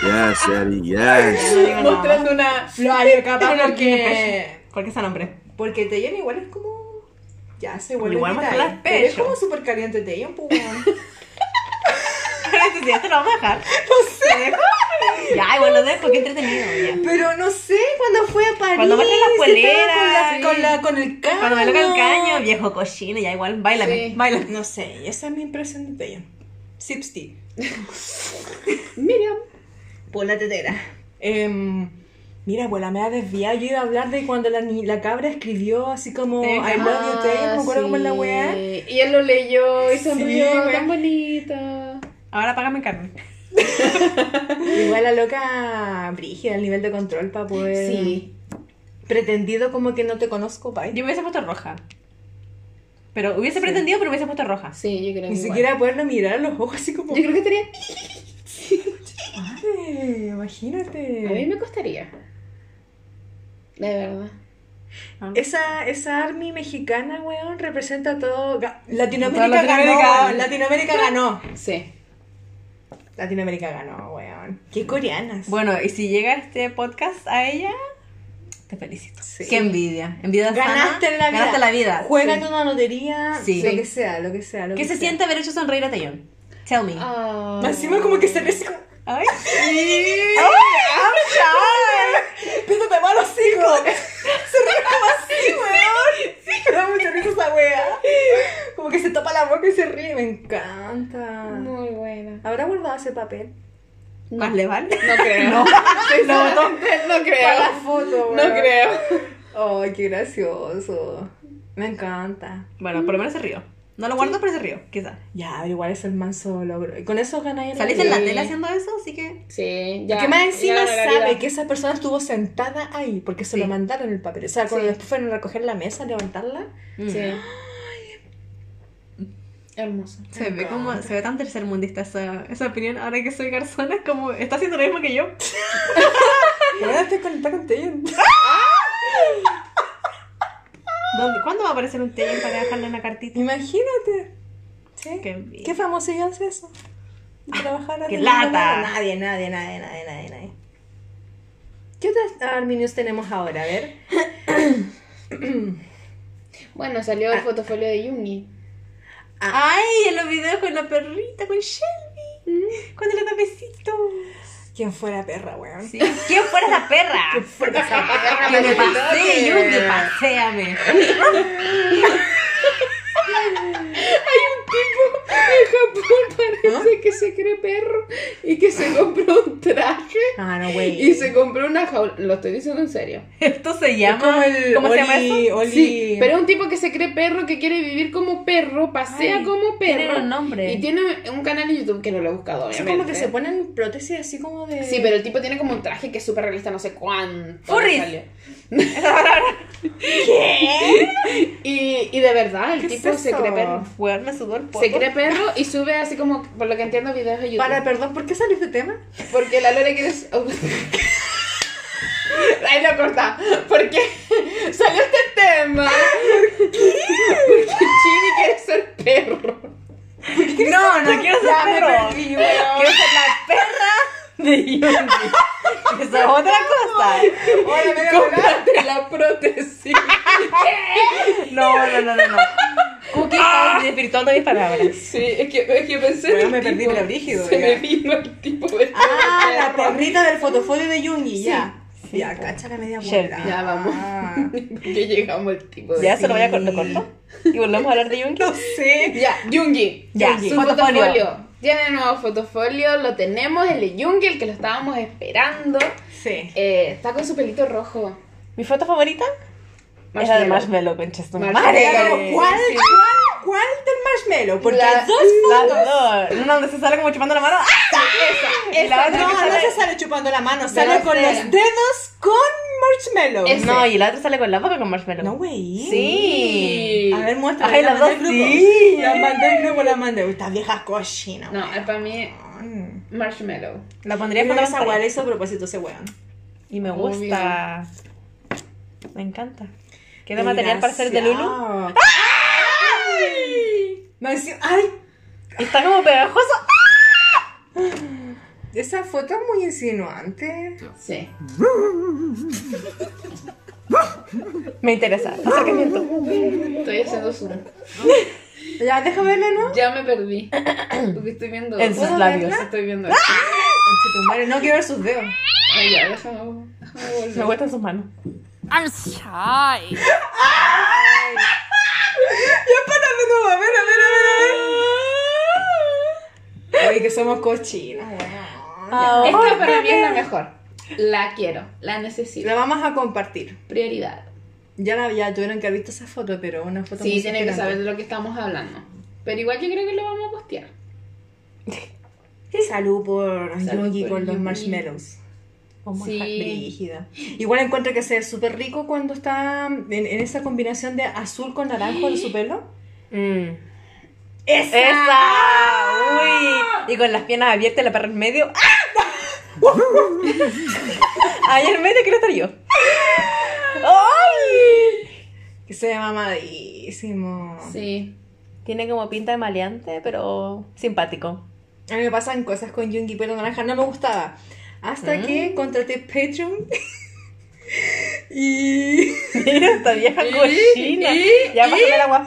Yes, Eddie, yes. Mostrando una. Yo capaz porque... ¿Por qué ese nombre? Porque Teyon igual es como... Ya se vuelve Igual más las Pero es como súper caliente Teyon, pues. weón. Entonces ya te lo vamos a dejar. No sé. Ya, igual lo dejo, qué entretenido. Ya. Pero no sé, cuando fue a París... Cuando muestran las poleras, Con, la, con, la, con el caño. Cuando toca el caño, viejo cochino, ya igual, bailame, Sí. bailame. No sé, esa es mi impresión de Teyon. Sipsti. Miriam. Por la tetera. Em, mira, abuela, me ha desviado. Yo iba a hablar de cuando la, ni- la cabra escribió así como. I love you, Teyon. No me acuerdo cómo es la Ah, weá. Y él lo leyó y sonrió, Sí, tan bonito. Ahora págame carne. Igual la loca brígida, el nivel de control para poder. Sí. Pretendido como que no te conozco, bye. Yo me hubiese puesto roja. Pero hubiese pretendido, pero hubiese puesto roja. Sí, yo creo Ni siquiera poderlo mirar a los ojos así como. Yo creo que estaría. Madre, imagínate. A mí me costaría. De verdad. Esa, esa army mexicana, weón, representa todo. ga- Latinoamérica, Toda Latinoamérica. ganó. Latinoamérica ganó. Sí. Latinoamérica ganó, weón. Qué coreanas. Bueno, y si llega este podcast a ella, te felicito. Sí. Qué envidia. Envidia. Ganaste en la vida. Ganaste la vida. Juégate una lotería. Sí. Lo que sea, lo que sea. Lo ¿Qué que se sea. siente haber hecho sonreír a Taeyong? Tell me. Ah. Encima como que se ve como. Ay. Empieza a tomar los hijos. Se ríe como así, weón. Sí, me da mucha risa esa wea. Como que se tapa la boca y se ríe. Me encanta. Muy buena. ¿Habrá guardado ese papel? Más le vale. No creo. No, Sinceramente, no creo. Para la foto, No creo. Ay, qué gracioso. Me encanta. Bueno, por lo menos se rió. No lo guardo, pero se rió, quizá. Ya, pero igual es el manso logro. Y con eso ganáis Saliste en la Sí. tele haciendo eso, así que. Sí, ya. que más encima sabe que esa persona estuvo sentada ahí porque se Sí. lo mandaron el papel. O sea, cuando Sí. después fueron a recoger la mesa, levantarla. Sí. Hermoso. Se ve como, se ve tan tercermundista esa, esa opinión. Ahora que soy garzona, es como, está haciendo lo mismo que yo. Bueno, estoy conectada con. ¿Dónde, ¿Cuándo va a aparecer un Taylor para dejarle una cartita? Imagínate. ¿Sí? Qué ¿Qué, famosillo hace eso? Trabajar ¡Qué en lata! Nadie, nadie, nadie, nadie, nadie, nadie. ¿Qué otras Arminius tenemos ahora? A ver. Bueno, salió Ah. el fotofolio de Yungi. Ay, en los videos con la perrita, con Shelby. Con el tapecito. ¿Quién fue la perra, weón? Sí. ¿Quién fuera esa perra? Fue esa perra, Que me pasee, que- Yundi, paséame. En Japón parece que se cree perro y que se compró un traje Ah, no, güey. y se compró una jaula. Lo estoy diciendo en serio. Esto se llama. como el ¿Cómo se llama Oli- eso? Oli- Sí, pero es un tipo que se cree perro, que quiere vivir como perro, pasea Ay, como tiene perro. un nombre. Y tiene un canal en YouTube que no lo he buscado, Es obviamente. como que se ponen prótesis así como de. Sí, pero el tipo tiene como un traje que es súper realista, no sé cuánto. Furries. salió. Y, y de verdad, el ¿Qué tipo es se cree perro. Weón, me sudó el. Se cree perro y sube así como, por lo que entiendo, videos de YouTube. Para, perdón, ¿por qué salió este tema? Porque la Lore quiere... Ahí lo corta. Porque salió este tema. Porque Chini quiere ser perro. No, no quiero ser Ya me perro. perdí. Quiero ser la perra de Yundi. Eso es otra cosa. Oye, me la prótesis. No, no, no, no. no. Cookie está desvirtuando mis palabras. Sí, es que, es que pensé en Bueno, me perdí, tipo. pero brígido, Se ya. me vino el tipo de Ah, la perrita del fotofolio de Jungi, ya. Sí, ya, cacha la media bola. Ya, vamos. Ah. que llegamos al tipo de Ya se lo voy a cortar corto. Y volvemos a hablar de Yundi. Sí. Ya, Yungi. Ya, su fotofolio. fotofolio. Tiene nuevo fotofolio, lo tenemos, el de Yungi, el que lo estábamos esperando. Sí. Eh, está con su pelito rojo. Mi foto favorita es la de Marshmallow, conchas tu madre. ¿cuál, Sí. cuál, cuál del marshmallow? Porque La- hay dos Las dos. Una donde se sale como chupando la mano. ¡Ah! Esa, Y la otra No, que no sale- se sale chupando la mano, sale con sé. los dedos con marshmallow. Ese. No, y la otra sale con la boca con marshmallow. No, güey. Sí. A ver, muestra. Ay, las dos sí. La mandé al grupo, la mandé. Estas viejas cochinas. No, es para mí marshmallow. La pondría en esa la hizo a propósito ese weón. Y me gusta. Me encanta. Queda material para hacer de Lulu. Desgraciado. ¡Ay! ¡Ay! Está como pegajoso. Esa foto es muy insinuante. Sí. Me interesa. Acercamiento. Estoy haciendo zoom. Ya, déjame verla, ¿no? Ya me perdí. Porque estoy viendo. En sus ¿Puedo labios. verla? Estoy viendo madre, no quiero ver sus dedos. Ay, ya, déjame, déjame volver. Me gustan sus manos. I'm shy. Ya para no, a ver, a ver, a ver, a ver. Oye, que somos cochinas, weón. Esta para mí es la mejor. La quiero, la necesito. La vamos a compartir. Prioridad. Ya, la, ya tuvieron que haber visto esa foto, pero una foto Sí, muy tienen que saber de lo que estamos hablando. Pero igual yo creo que lo vamos a postear. Salud por Yugi con los Yugi. Marshmallows. Sí. Brígida. Igual encuentro que se ve súper rico cuando está en, en esa combinación de azul con naranjo en su pelo. Mm. ¡Esa! ¡Uy! Y con las piernas abiertas y la perra en medio. ¡Ah! Ahí en medio quiero estar yo. ¡Ay! Que se ve mamadísimo. Sí. Tiene como pinta de maleante, pero simpático. A mí me pasan cosas con Yungi pelo naranja, no me gustaba. Hasta que contraté Patreon. y. Mira esta vieja cochina. Ya pásame el agua.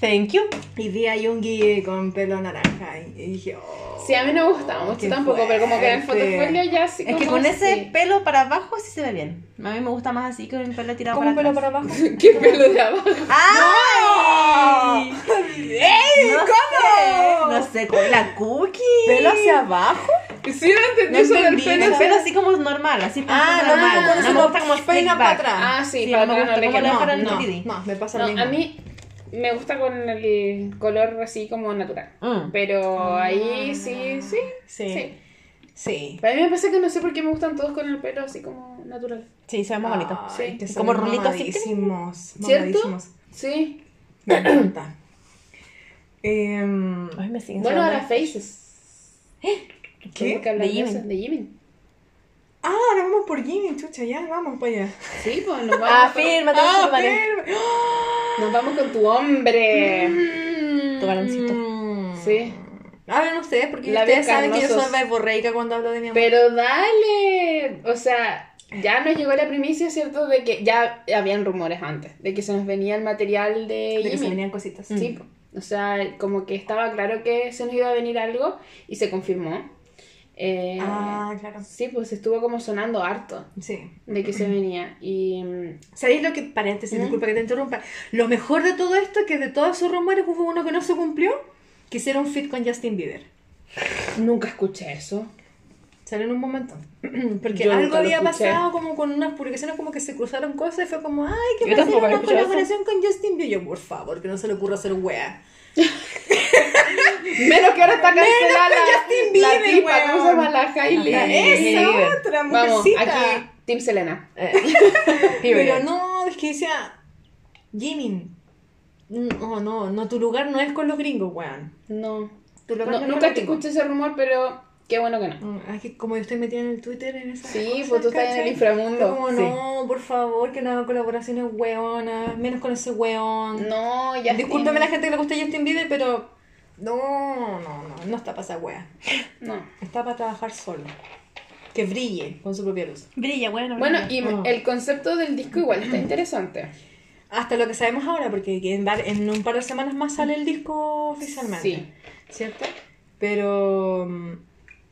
Thank you. Y vi a Yoongi con pelo naranja y y dije, oh. Sí, a mí no me gustaba mucho tampoco, pero como que en el fotofolio ya sí Es que como con ese sí. pelo para abajo sí se ve bien. A mí me gusta más así que con el pelo tirado ¿Cómo para pelo atrás. para abajo? ¿Qué pelo de abajo? ¡Ay! ¡Ey! No ¿Cómo? sé, no sé, con la cookie. ¿Pelo hacia abajo? Sí, no entendí No eso del entendí, pelo. El no pelo así como normal, así Ah, no, normal. no me gusta como peina para atrás. Ah, sí, Sí, para no atrás no le queda. No, no. el DVD. No, me pasa No, lo mismo. a mí me gusta con el color así como natural. Mm. Pero ahí sí, sí, Sí. sí. Sí. Pero a mí me pasa que no sé por qué me gustan todos con el pelo así como natural. Sí, se ve más bonito. Ay, Sí. que son Como rulito así. mamadísimos, ¿Cierto? Sí. Me encanta. Em, Ay, me siguen Bueno, ahora Faces. ¿Qué? Que hablar De Jimin. de Jimin. Ah, ahora vamos por Jimmy, chucha, ya, vamos para allá. Sí, pues nos vamos, Ah, con, Ah, nos vamos con tu hombre. Tu baloncito. Mm. Sí. Hablen ustedes, porque ustedes saben que yo soy verborreica cuando hablo de mi amor. Pero dale. O sea, ya nos llegó la primicia, ¿cierto? De que ya habían rumores antes. De que se nos venía el material de, de que se venían cositas. Sí, po. o sea, como que estaba claro que se nos iba a venir algo y se confirmó. Eh, Ah, claro. Sí, pues estuvo como sonando harto Sí. de que se venía. Y mm, ¿Sabéis lo que, paréntesis, ¿Mm? disculpa que te interrumpa, lo mejor de todo esto es que de todos esos rumores hubo uno que no se cumplió, que hicieron un fit con Justin Bieber. nunca escuché eso. Salió en un momento. Porque Yo algo había pasado como con unas publicaciones como que se cruzaron cosas y fue como, ay, que va a hacer una colaboración con Justin Bieber. Yo, por favor, que no se le ocurra hacer wea. Menos que ahora está cancelada la, Justin la Bieber, tipa. ¿cómo se llama? La Hailey. Esa otra Vamos, mujercita. aquí Team Selena. Eh, Pero no, es que decía, Jimin, no, no, no, tu lugar no es con los gringos, weón. No. Tu lugar No, no es nunca te escuché ese rumor, pero qué bueno que no. Mm, Es que como yo estoy metida en el Twitter en esa Sí, pues tú estás en el inframundo. Como Sí. no, por favor, que no hagan colaboraciones weonas, menos con ese weón. No, ya. Discúlpeme la gente que le gusta Justin Bieber, pero no, no, no, no está para esa wea. No. Está para trabajar solo. Que brille con su propia luz. Brilla, bueno. Bueno, brilla. y Ah. el concepto del disco igual está interesante. Hasta lo que sabemos ahora, porque que en, un par de semanas más sale el disco oficialmente. Sí. ¿Cierto? Pero mm,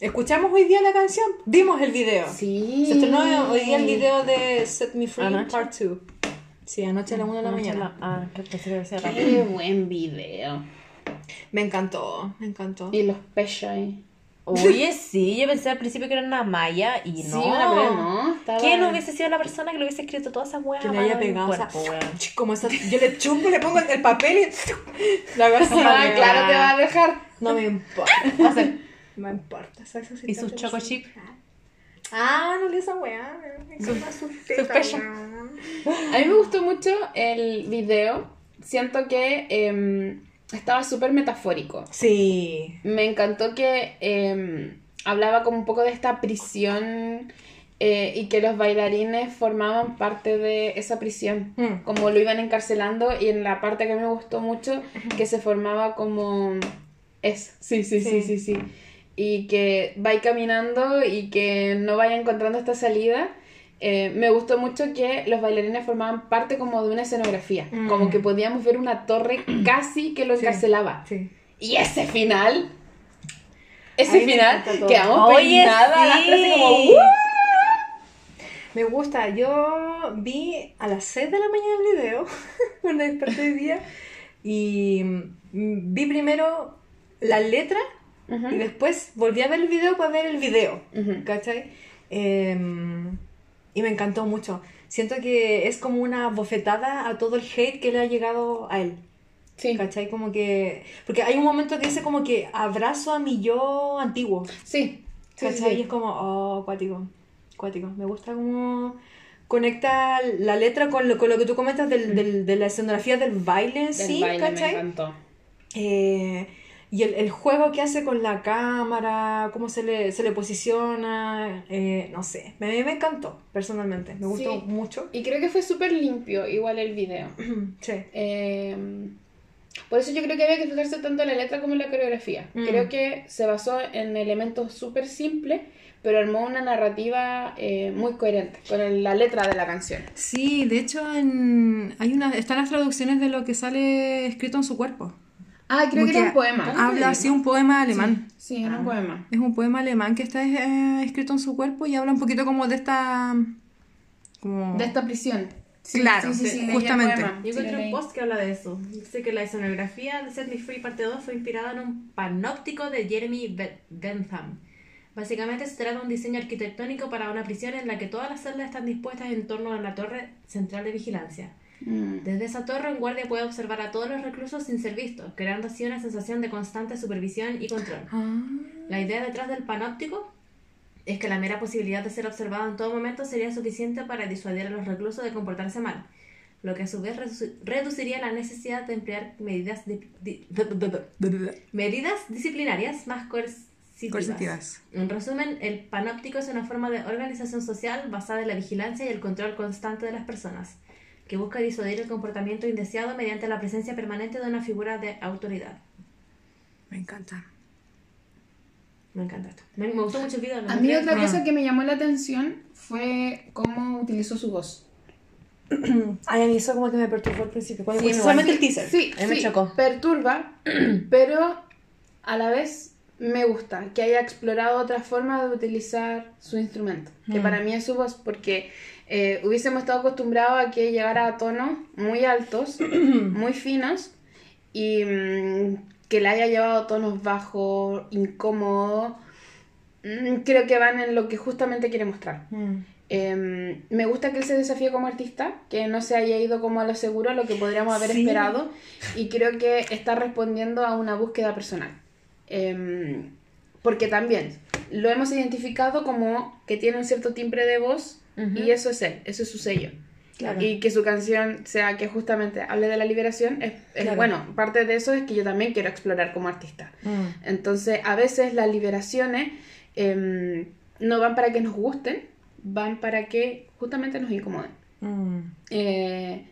escuchamos hoy día la canción, vimos el video. Sí. Se estrenó hoy día el video de Set Me Free ¿Anoche? Part 2. Sí, anoche a la 1 de la Anoche mañana. la- Ah, que que rápido. Qué buen video. Me encantó, me encantó. Y los pechos ahí. Oye, sí, yo pensé al principio que era una malla y no. Sí, una no. Estaba... ¿Quién hubiese sido la persona que le hubiese escrito todas esas weas? Que a le haya pegado, o sea, ch- como esa, yo le chumpo, le pongo el papel y la así. Ah, claro, te va a dejar. No me importa. No me importa. ¿sabes? ¿Y sus choco chip? Ah, no le esa weá. sus weón. A mí me gustó mucho el video. Siento que em, estaba súper metafórico. Sí. Me encantó que em, hablaba como un poco de esta prisión eh, y que los bailarines formaban parte de esa prisión. Mm. Como lo iban encarcelando y en la parte que me gustó mucho, que se formaba como... Es, sí, sí, sí, Sí. sí, sí. Y que va caminando y que no vaya encontrando esta salida. Eh, me gustó mucho que los bailarines formaban parte como de una escenografía. Mm. Como que podíamos ver una torre casi que lo Sí. encarcelaba. Sí. Y ese final. A Ese me final, quedamos Oye, peinadas las sí. tres así como. "Uh". Me gusta. Yo vi a las 6 de la mañana el video, cuando desperté hoy día, y mm, vi primero la letra Ujú. y después volví a ver el video para ver el video. Ujú. ¿Cachai? Em, y me encantó mucho. Siento que es como una bofetada a todo el hate que le ha llegado a él. Sí, ¿Cachai? Como que... Porque hay un momento que dice como que abrazo a mi yo antiguo. sí. sí, ¿Cachai? sí. Y es como, oh, cuático, cuático. Me gusta como conecta la letra con lo, con lo que tú comentas del, del- de la escenografía del baile Del sí, baile me ¿cachai? encantó. Eh, y el, el juego que hace con la cámara, cómo se le, se le posiciona, eh, no sé, me, me encantó personalmente, me gustó Sí. mucho. Y creo que fue súper limpio, igual el video. Sí. Eh, por eso yo creo que había que fijarse tanto en la letra como en la coreografía. Mm. Creo que se basó en elementos súper simples, pero armó una narrativa eh, muy coherente con el- la letra de la canción. Sí, de hecho en- hay una, están las traducciones de lo que sale escrito en su cuerpo. Ah, creo que era un poema. Habla así un poema alemán. Sí, era un poema. Es un poema alemán que está eh, escrito en su cuerpo y habla un poquito como de esta... Como... De esta prisión. Sí, Claro, sí, sí, sí, justamente. Yo Sí, encontré un post que habla de eso. Dice que la escenografía de Set Me Free parte 2 fue inspirada en un panóptico de Jeremy Be- Bentham. Básicamente se trata de un diseño arquitectónico para una prisión en la que todas las celdas están dispuestas en torno a la torre central de vigilancia. Mm. Desde esa torre, un guardia puede observar a todos los reclusos sin ser visto, creando así una sensación de constante supervisión y control. Ah. La idea detrás del panóptico es que la mera posibilidad de ser observado en todo momento sería suficiente para disuadir a los reclusos de comportarse mal, lo que a su vez redu- reduciría la necesidad de emplear medidas, di- di- medidas disciplinarias más coercitivas. Coercitivas. En resumen, el panóptico es una forma de organización social basada en la vigilancia y el control constante de las personas, que busca disuadir el comportamiento indeseado mediante la presencia permanente de una figura de autoridad. Me encanta. Me encanta esto. Me, me gustó mucho el video. A mí otra cosa que me llamó la atención fue cómo utilizó su voz. Ay, a mí eso como que me perturbó al principio. Cuando Sí, solamente el teaser. Sí, a mí me sí, chocó. perturba, pero a la vez me gusta que haya explorado otra forma de utilizar su instrumento, que para mí es su voz, porque eh, hubiésemos estado acostumbrados a que llegara a tonos muy altos, muy finos, y mm, que le haya llevado a tonos bajos, incómodos, mm, creo que van en lo que justamente quiere mostrar. Em, me gusta que él se desafíe como artista, que no se haya ido como a lo seguro, a lo que podríamos haber Sí. esperado, y creo que está respondiendo a una búsqueda personal. Em, porque también lo hemos identificado como que tiene un cierto timbre de voz, y eso es él, eso es su sello. Claro. Y que su canción sea que justamente hable de la liberación, es, es Claro. bueno, parte de eso es que yo también quiero explorar como artista. Mm. Entonces, a veces las liberaciones em, no van para que nos gusten, van para que justamente nos incomoden. Mm. Eh,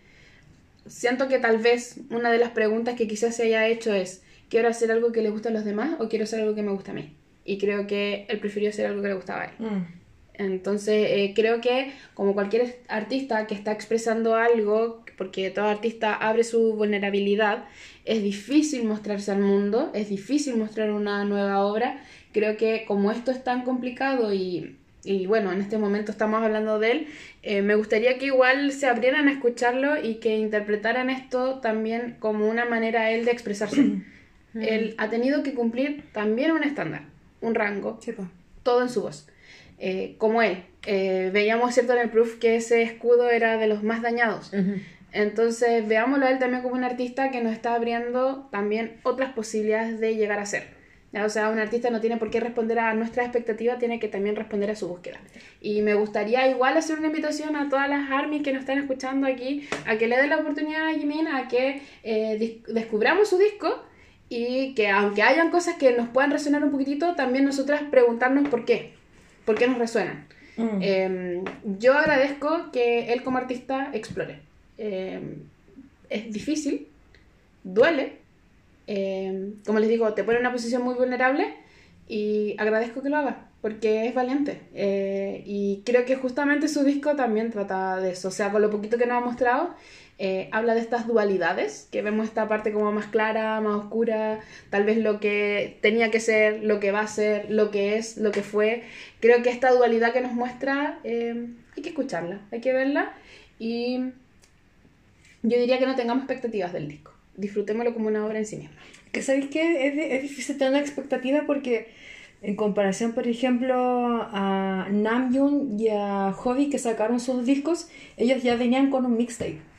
siento que tal vez una de las preguntas que quizás se haya hecho es, ¿quiero hacer algo que le guste a los demás o quiero hacer algo que me gusta a mí? Y creo que él prefirió hacer algo que le gustaba a él. Mm. Entonces, eh, creo que como cualquier artista que está expresando algo, porque todo artista abre su vulnerabilidad, es difícil mostrarse al mundo, es difícil mostrar una nueva obra. Creo que como esto es tan complicado y, y bueno, en este momento estamos hablando de él, eh, me gustaría que igual se abrieran a escucharlo y que interpretaran esto también como una manera él de expresarse. él ha tenido que cumplir también un estándar, un rango, todo en su voz. Eh, como él, eh, veíamos cierto en el proof que ese escudo era de los más dañados. Ujú. Entonces, veámoslo a él también como un artista que nos está abriendo también otras posibilidades de llegar a ser. O sea, un artista no tiene por qué responder a nuestra expectativa, tiene que también responder a su búsqueda. Y me gustaría igual hacer una invitación a todas las armies que nos están escuchando aquí, a que le den la oportunidad a Jimin, a que eh, descubramos su disco y que aunque hayan cosas que nos puedan resonar un poquitito, también nosotras preguntarnos por qué, por qué nos resuenan. Mm. Eh, yo agradezco que él como artista explore. Eh, es difícil, duele. eh, como les digo, te pone en una posición muy vulnerable y agradezco que lo haga porque es valiente. Eh, y creo que justamente su disco también trata de eso. O sea, con lo poquito que nos ha mostrado, eh, habla de estas dualidades, que vemos esta parte como más clara, más oscura, tal vez lo que tenía que ser, lo que va a ser, lo que es, lo que fue. Creo que esta dualidad que nos muestra eh, hay que escucharla, hay que verla y yo diría que no tengamos expectativas del disco. Disfrutémoslo como una obra en sí misma. Que sabéis que es, es difícil tener una expectativa porque en comparación, por ejemplo, a Namjoon y a Hobby que sacaron sus discos, ellos ya venían con un mixtape.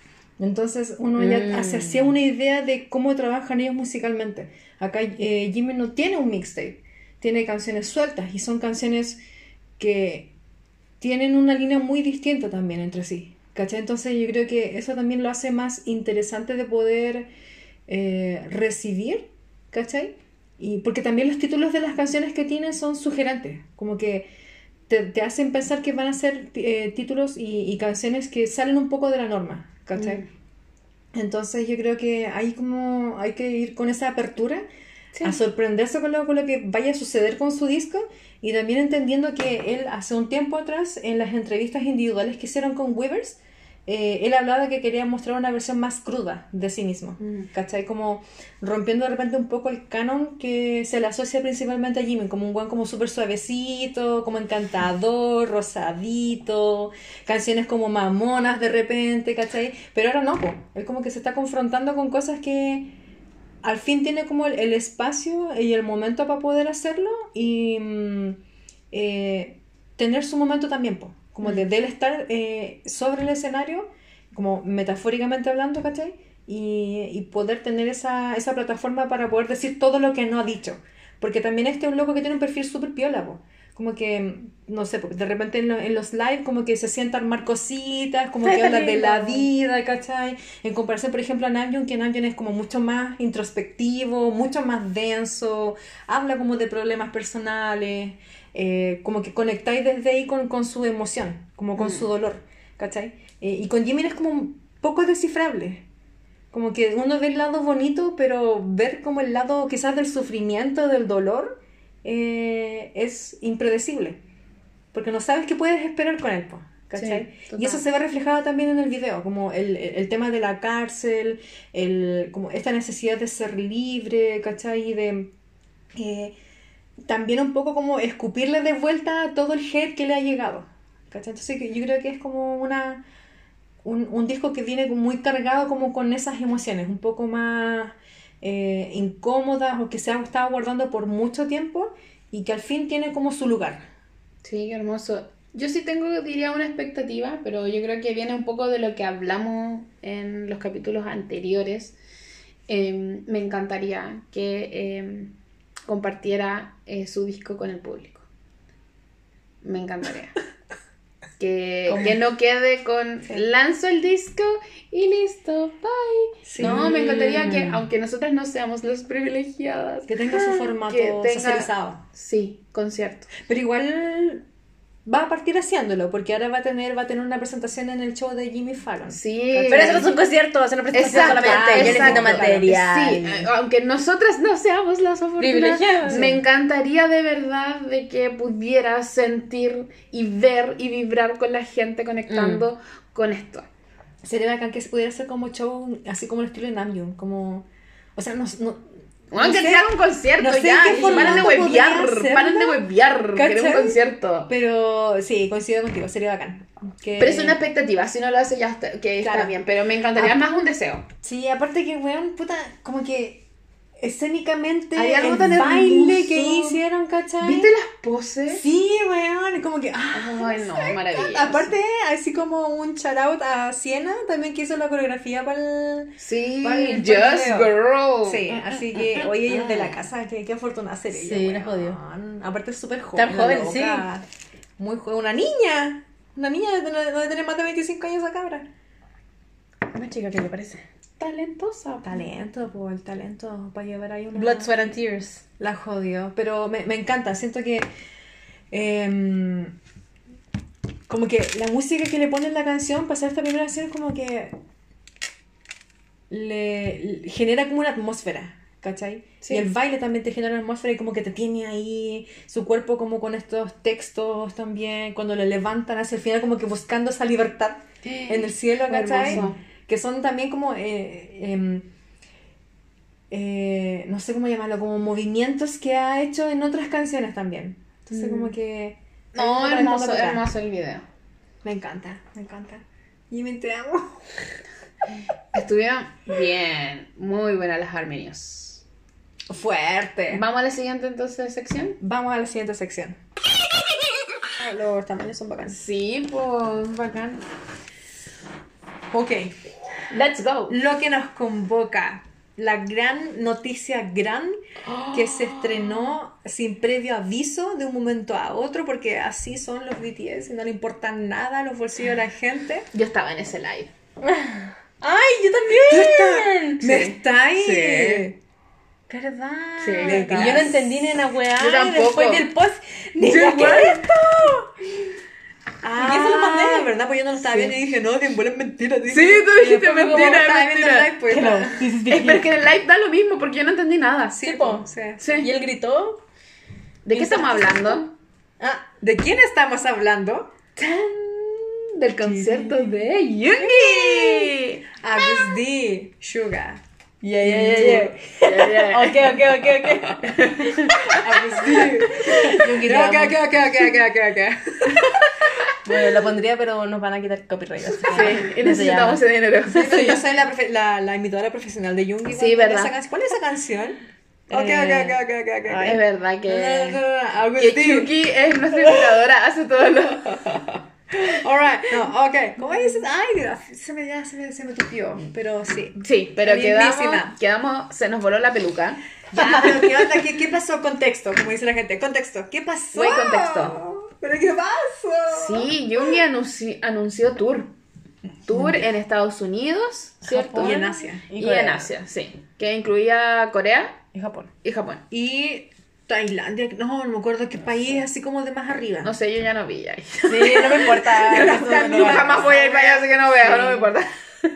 Entonces uno ya se hacía una idea de cómo trabajan ellos musicalmente. Acá eh, Jimmy no tiene un mixtape, tiene canciones sueltas y son canciones que tienen una línea muy distinta también entre sí. ¿Cachai? Entonces yo creo que eso también lo hace más interesante de poder eh, recibir, ¿cachai? Y porque también los títulos de las canciones que tienen son sugerentes, como que te, te hacen pensar que van a ser eh, títulos y, y canciones que salen un poco de la norma, ¿cachai? Entonces yo creo que hay como hay que ir con esa apertura Sí. a sorprenderse con lo, con lo que vaya a suceder con su disco y también entendiendo que él hace un tiempo atrás en las entrevistas individuales que hicieron con Weavers eh, él hablaba que quería mostrar una versión más cruda de sí mismo, Mm. ¿cachai? Como rompiendo de repente un poco el canon que se le asocia principalmente a Jimmy, como un guan como súper suavecito, como encantador, rosadito, canciones como mamonas de repente, ¿cachai? Pero ahora no, po. él como que se está confrontando con cosas que al fin tiene como el, el espacio y el momento para poder hacerlo y mm, eh, tener su momento también, po. Como de, de él estar eh, sobre el escenario, como metafóricamente hablando, ¿cachai? Y, y poder tener esa, esa plataforma para poder decir todo lo que no ha dicho. Porque también este es un loco que tiene un perfil súper piola, po. como que, no sé, porque de repente en, lo- en los live como que se sienta a armar cositas, como que habla de la vida, ¿cachai? En comparación, por ejemplo, a Namjoon, que Namjoon es como mucho más introspectivo, mucho más denso, habla como de problemas personales, eh, como que conectáis desde ahí con, con su emoción, como con su dolor, ¿cachai? Eh, y con Jimin es como un poco descifrable. Como que uno ve el lado bonito, pero ver como el lado quizás del sufrimiento, del dolor, eh, es impredecible. Porque no sabes qué puedes esperar con él, ¿cachai? Sí, y eso se ve reflejado también en el video, como el, el- tema de la cárcel, el, como esta necesidad de ser libre, ¿cachai? Y de eh, también un poco como escupirle de vuelta todo el hate que le ha llegado, ¿cachai? Entonces yo creo que es como una un, un disco que viene muy cargado como con esas emociones, un poco más eh, incómodas o que se ha estado guardando por mucho tiempo y que al fin tiene como su lugar. Sí, qué hermoso. Yo sí tengo, diría, una expectativa, pero yo creo que viene un poco de lo que hablamos en los capítulos anteriores. Eh, me encantaría que eh, compartiera eh, su disco con el público. Me encantaría. Que, que no quede con lanzo el disco y listo, bye. No, me encantaría que, aunque nosotras no seamos las privilegiadas, Que tenga su formato que tenga- socializado. Sí, concierto. Pero igual va a partir haciéndolo, porque ahora va a tener, va a tener una presentación en el show de Jimmy Fallon. Sí, Pero eso no es un concierto, es una presentación Exacto, solamente. Yo necesito exacto, material. Sí, aunque nosotras no seamos las afortunadas, Privilegiadas. me encantaría de verdad de que pudiera sentir y ver y vibrar con la gente conectando con esto. Sería bacán que se pudiera hacer como show, así como el estilo de Namjoon, como... O sea, no... no Bueno, no que sé, un concierto no sé ya, paren de hacerlo, paren de ¿cachai? queremos un concierto. Pero sí, coincido contigo, sería bacán. Que- Pero es una expectativa, si no lo hace ya está, que está Claro. bien, pero me encantaría Ah. más un deseo. Sí, aparte que, weón, puta, como que escénicamente Hay algo el tan baile hermoso. que hicieron, ¿cachai? ¿Viste las poses? Sí, weón, como que... ah, Ay, no, maravilloso. Aparte, así como un shout out a Siena, también que hizo la coreografía para el... Sí, Para el- Just el. Girl. Sí, así que, oye, ella es de la casa, qué, qué afortunada ser ella. Sí, la jodió. Aparte es súper joven. Tan joven, sí. Muy joven, una niña. Una niña de, de, de tener más de 25 años esa cabra. Una chica, ¿qué le parece? Talentosa. Talento, pues el talento para llevar ahí una... Blood, Sweat and Tears. La jodió, pero me, me encanta, siento que em, como que la música que le pone en la canción, pasar esta primera canción es como que le, le genera como una atmósfera, ¿cachai? Sí. Y el baile también te genera una atmósfera y como que te tiene ahí, su cuerpo como con estos textos también, cuando le levantan hacia el final como que buscando esa libertad en el cielo, ¿cachai? Hermoso. Que son también como... eh, em, eh, no sé cómo llamarlo, como movimientos que ha hecho en otras canciones también. Entonces, como que. No, hermoso, hermoso el video. Me encanta, me encanta. Y me te amo. Estuvieron bien, muy buenas las armenios. Fuerte. Vamos a la siguiente entonces sección. Vamos a la siguiente sección. Ah, Los tamaños son bacanes. Sí, pues bacán. Ok. Let's go. Lo que nos convoca. La gran noticia gran que se estrenó sin previo aviso de un momento a otro, porque así son los BTS y no le importan nada a los bolsillos de la gente. Yo estaba en ese live. ¡Ay, yo también! ¿Me está ahí? Sí. ¿Verdad? Sí, verdad. yo no entendí ni una weá. Yo tampoco. Después del post. ¡Ni Yo la igual. que esto! Ah, ¿Y qué se lo mandé? en verdad, pues yo no lo estaba viendo y dije, no, que en es mentira. Sí, tú dijiste mentira, el mentira. live, pues, Es Vicky. pero que en el live da lo mismo porque yo no entendí nada. Sí, po, sí. Sí. Y él gritó. ¿De qué estamos hablando? Ah, ¿de quién estamos hablando? ¡Tan! Del concierto de Yoongi. Agus D, Suga. Yeah, yeah, yeah, yeah. Ya, ya. Ok, ok, ok, ok. Ok, ok, ok, ok, ok, ok, ok. Bueno, la pondría, pero nos van a quitar copyright. así Sí, y no necesitamos ese dinero. Pero yo soy la, la, la imitadora profesional de Yoongi. Sí, verdad. esa ¿Cuál es esa canción? Ok, ok, Eh, ok, ok, ok, ok. Ah, Es verdad que, Agus que. Chucky es nuestra imitadora, hace todo lo... Alright, no, ok. ¿Cómo dices? Ay, se me, ya se me, se me tupió. Pero sí. Sí, pero quedamos, quedamos, se nos voló la peluca. Ya, pero ¿qué onda? ¿Qué, qué pasó? Contexto, como dice la gente. Contexto. ¿Qué pasó? Buen contexto. ¿Pero qué pasó? Sí, Yoongi anunci- anunció tour. Tour en Estados Unidos, ¿cierto? Japón. Y en Asia. Y, Y en Asia, sí. Que incluía Corea Y Japón. y Japón. Y Tailandia, no, no me acuerdo qué país, así como de más arriba. No sé, yo ya no vi ahí. Sí, no me importa. eso no- no- Nunca más voy a ir para allá, así que no veo, no me importa.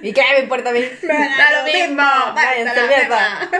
¿Y qué me importa a mí? Da lo mismo. Váyanse a mierda.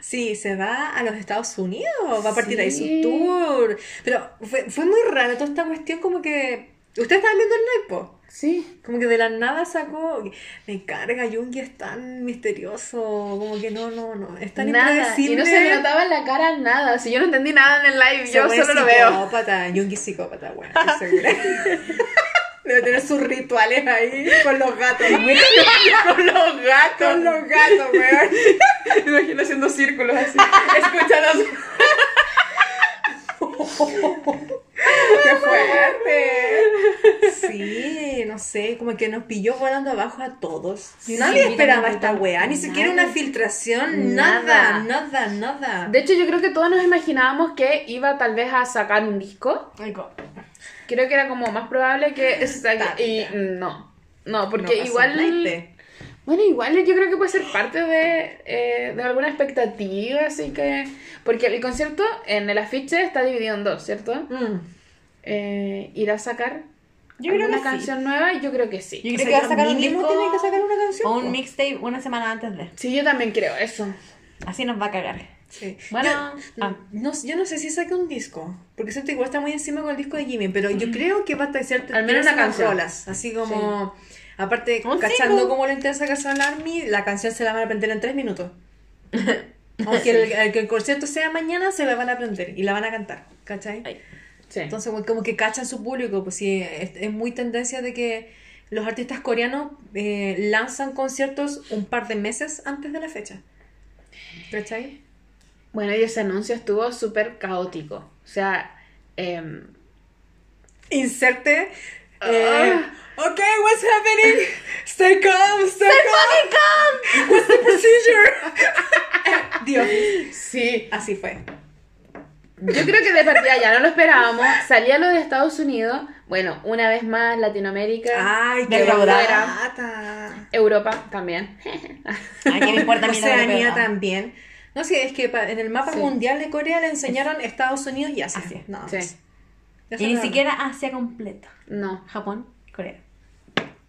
Sí, se va a los Estados Unidos, va a partir ahí Sí. su tour. Pero fue, fue muy raro toda esta cuestión, como que. Ustedes estaban viendo el live, po? Sí. Como que de la nada sacó. Me carga, Jungi es tan misterioso. Como que no, no, no. Es tan Nada. Y impredecible. no se me notaba en la cara nada. Si yo no entendí nada en el live, yo solo lo veo. Psicópata, Jungi es psicópata, bueno, estoy segura. Debe tener sus rituales ahí con los gatos. Con los gatos. con los gatos, weón. Me imagino haciendo círculos así. Escuchando. ¡Qué fuerte! Sí, no sé, como que nos pilló volando abajo a todos. Nadie Sí, esperaba tampoco. esta weá, ni siquiera Nadie. una filtración, Nada. nada, nada, nada. De hecho, yo creo que todos nos imaginábamos que iba tal vez a sacar un disco. Creo que era como más probable que Y no. No, porque No igual. Bueno, igual yo creo que puede ser parte de, eh, de alguna expectativa, así que... Porque el concierto en el afiche está dividido en dos, ¿cierto? Mm. Eh, ¿Irá a sacar Yo creo que sí. canción nueva? Yo creo que sí. Yo creo que va a sacar un disco tiene que sacar una canción. o un mixtape una semana antes de. Sí, yo también creo eso. Así nos va a cagar. Sí. Bueno, yo, ah. no, yo no sé si saque un disco, porque siento que igual está muy encima con el disco de Jimmy, pero yo creo que va a ser Al menos una canción. rolas, así como, aparte, Un cachando single. como lo intensa que son Army, la canción se la van a aprender en tres minutos. Aunque el, el- que el concierto sea mañana, se la van a aprender y la van a cantar, ¿cachai? Ay. Sí. Entonces, como que cachan su público, pues sí, es, es muy tendencia de que los artistas coreanos eh, lanzan conciertos un par de meses antes de la fecha. ¿Cachai? Bueno, y ese anuncio estuvo súper caótico. O sea, em, Inserte. Ah. Eh, ok, what's happening? Stay calm, stay, calm. What's the procedure? Dios. sí. Así fue. Yo creo que de partida ya no lo esperábamos. Salía lo de Estados Unidos. Bueno, una vez más Latinoamérica. Ay, qué fuera. Europa también. Ay, ¿qué me importa Oceanía también. No sé, es que en el mapa Sí. mundial de Corea le enseñaron Estados Unidos y Asia. Asia. No, Sí. Y ni siquiera Asia completa. No. Japón, Corea.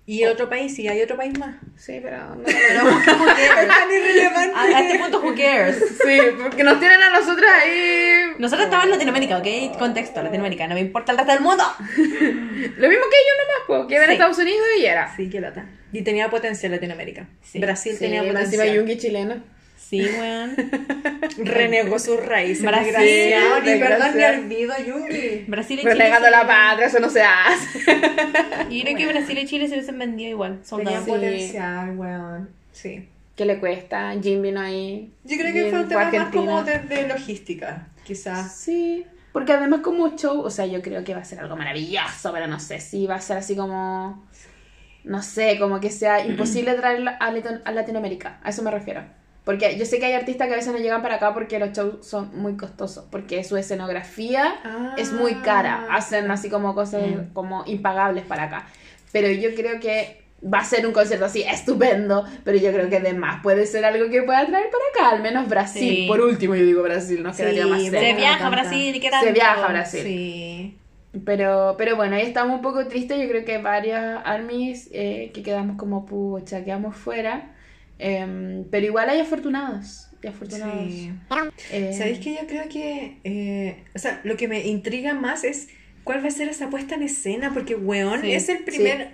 Y otro país, sí, hay otro país más. Sí, pero no. Tan irrelevante. A, a este punto, who cares? Sí, porque nos tienen a nosotros ahí. Nosotros estamos en Latinoamérica, ¿ok? Contexto, Latinoamérica. No me importa el resto del mundo. Lo mismo que ellos nomás, pues, que ven Sí. Estados Unidos y era. Sí, qué lata. Y tenía potencial Latinoamérica. Sí. Brasil Sí, tenía encima potencial. Yungi chileno. Sí, weón. Renegó sus raíces. Brasil, desgraciado. Ni perdón ni olvido, Yungi. Brasil y Chile. Renegando se- la patria, eso no se hace. Yo creo que Brasil y Chile se hubiesen vendido igual. Tenía Soldados. Sí. potencial, weón. Sí. ¿Qué le cuesta? Jim vino ahí. Yo creo que fue un tema más como de, de logística, quizás. Sí, porque además como show, o sea, yo creo que va a ser algo maravilloso, pero no sé si va a ser así como, no sé, como que sea imposible Latino- a Latinoamérica, a eso me refiero. Porque yo sé que hay artistas que a veces no llegan para acá porque los shows son muy costosos, porque su escenografía Ah. es muy cara, hacen así como cosas como impagables para acá. Pero yo creo que va a ser un concierto así estupendo, pero yo creo que además puede ser algo que pueda traer para acá, al menos Brasil. Sí. Por último, yo digo Brasil, no quedaría más Sí, cerca. Se viaja a. Brasil y qué tal. Se viaja a Brasil. Sí. Pero, pero bueno, ahí estamos un poco tristes. Yo creo que varias armies eh, que quedamos como pucha, quedamos fuera. Em, pero igual hay afortunados. Y afortunados. Sí. Eh, ¿Sabéis que yo creo que, eh, o sea, lo que me intriga más es cuál va a ser esa puesta en escena? Porque, weón, Sí, es el primer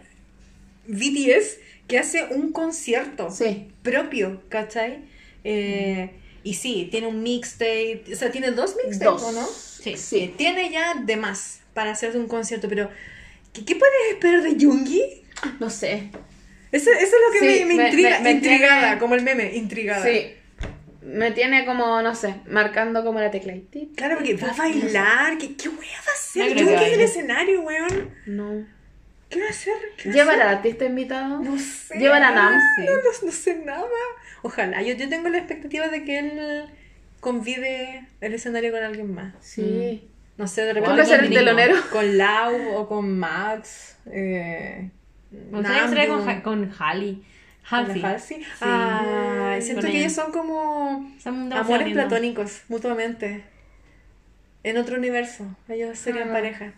BTS que hace un concierto Sí. propio, ¿cachai? Eh, Y sí, tiene un mixtape, o sea, tiene dos mixtapes, Dos. ¿o no? Sí. Sí, tiene ya de más para hacerse un concierto, pero ¿qué, qué puedes esperar de Jungi? No sé. Eso, eso es lo que Sí, me, intriga, me- me intrigada, tiene- como el meme, intrigada. Sí. Me tiene como, no sé, marcando como la tecla. Claro, porque va a bailar, ¿qué, qué wea va a hacer No creo que Jungi en el escenario, weón? No. ¿Qué va a hacer? ¿Qué va a ¿Llevar hacer? al artista invitado? No sé. ¿Llevar a Nam? No, no, no sé nada. Ojalá, yo, yo tengo la expectativa de que él convide el escenario con alguien más. Sí. No sé, de ¿Quién repente ser el con- telonero? Con Lau o con Max. Eh, Me gustaría que sería con, Ja- con Halley. Halsey. Ah, siento Con que ella. ellos son como Son amores platónicos, mutuamente. En otro universo. Ellos serían Ah. pareja.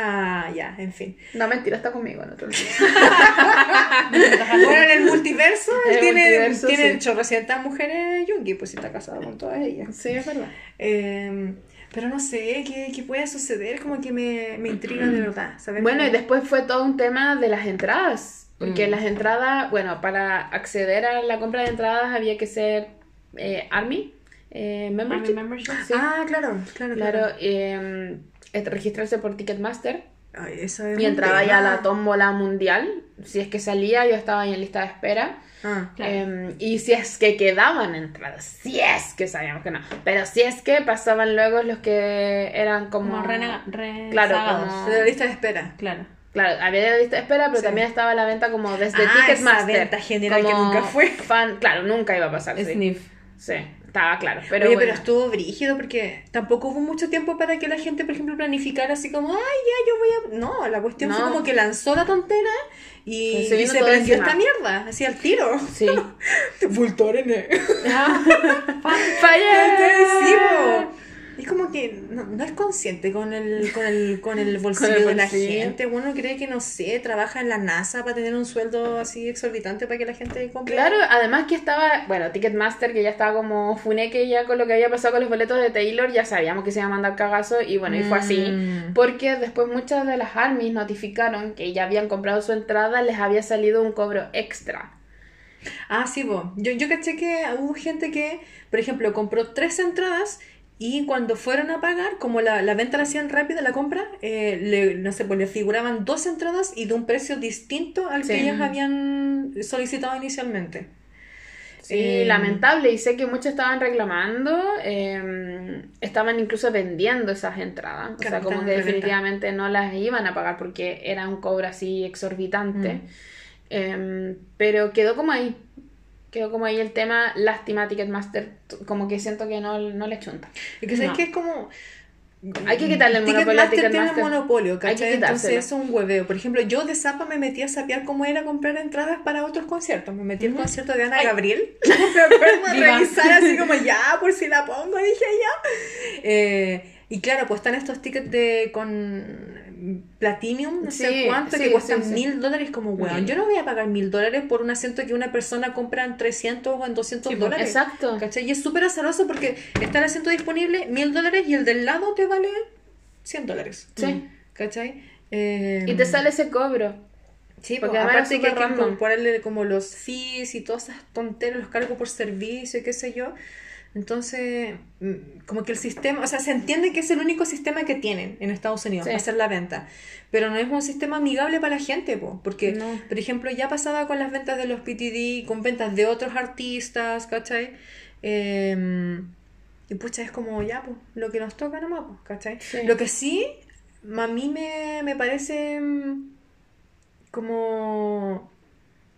Ah, ya, en fin. No, mentira, está conmigo en otro lugar. Bueno, en el multiverso, él El tiene, multiverso, tiene sí. chorrocientas mujeres Yungi, pues si está casado con todas ellas. Sí, es verdad. Eh, pero no sé qué, qué puede suceder, como que me, me intriga de verdad. ¿saber Bueno, y después fue todo un tema de las entradas. Porque Mm. las entradas, bueno, para acceder a la compra de entradas había que ser eh, Army, eh, membership. Army membership. Sí. Ah, claro, claro, claro. Claro, eh, registrarse por Ticketmaster Ay, eso es y entraba ya a tema. la tómbola mundial. Si es que salía, yo estaba ahí en lista de espera. Ah, Claro. Eh, y si es que quedaban entradas, si es que sabíamos que no, pero si es que pasaban luego los que eran como. Como renega- rezagados. Claro, como- de la lista de espera. Claro. Claro, había la lista de espera, pero Sí. también estaba la venta como desde Ah, Ticketmaster. esa venta general que como nunca fue. Fan, claro, nunca iba a pasar. Sí, Sniff. Sí, estaba claro. Pero Oye, bueno. pero estuvo brígido porque tampoco hubo mucho tiempo para que la gente, por ejemplo, planificara así como, ay, ya, yo voy a... No, la cuestión fue No. como que lanzó la tontera y Pues se y vino se todo prendió encima. esta mierda, así al tiro. Sí. Vultorene. ¡Falla! Es como que no, no es consciente con el, con el, con el bolsillo el de la gente. Uno cree que, no sé, trabaja en la NASA para tener un sueldo así exorbitante para que la gente compre. Claro, además que estaba, bueno, Ticketmaster, que ya estaba como funeque ya con lo que había pasado con los boletos de Taylor, ya sabíamos que se iba a mandar cagazo y bueno, y fue así. Mm. Porque después muchas de las armies notificaron que ya habían comprado su entrada, les había salido un cobro extra. Ah, sí, vos. Yo, yo caché que hubo gente que, por ejemplo, compró tres entradas y cuando fueron a pagar, como la, la venta la hacían rápida, la compra, eh, le, no sé, pues le figuraban dos entradas y de un precio distinto al Sí. que ellos habían solicitado inicialmente. Sí, Eh, lamentable. Y sé que muchos estaban reclamando, eh, estaban incluso vendiendo esas entradas. O sea, como que definitivamente no las iban a pagar porque era un cobro así exorbitante. Mm. Eh, pero quedó como ahí. Quedó como ahí el tema. Lástima Ticketmaster. Como que siento que no, no le chunta. Y que sabes No. que es como. Hay que quitarle el monopolio a Ticketmaster tiene Ticketmaster. un monopolio, ¿cachai? Entonces es un hueveo. Por ejemplo, yo de Zapa me metí a sapear cómo era comprar entradas para otros conciertos. Me metí al concierto de Ana Gabriel. me acuerdo de Viva. revisar así como ya, por si la pongo, dije ya. Eh, y claro, pues están estos tickets de con Platinum, no sé cuánto, sí, que cuestan mil dólares. Como, weón, yo no voy a pagar mil dólares por un asiento que una persona compra en 300 o en 200 Sí, pues, dólares. Exacto. ¿Cachai? Y es súper azaroso porque está el asiento disponible, mil dólares, y el del lado te vale 100 dólares. Sí. ¿Cachai? Eh, Y te sale ese cobro. Sí, porque además aparte que hay que incorporarle como los fees y todas esas tonteras, los cargos por servicio y qué sé yo. Entonces, mm, como que el sistema, o sea, se entiende que es el único sistema que tienen en Estados Unidos Sí. para hacer la venta, pero no es un sistema amigable para la gente, po, porque, No. por ejemplo, ya pasaba con las ventas de los PTD, con ventas de otros artistas, ¿cachai? Eh, y pucha, es como ya, pues, lo que nos toca nomás, pues, ¿cachai? Sí. Lo que sí, a mí me, me parece mm, como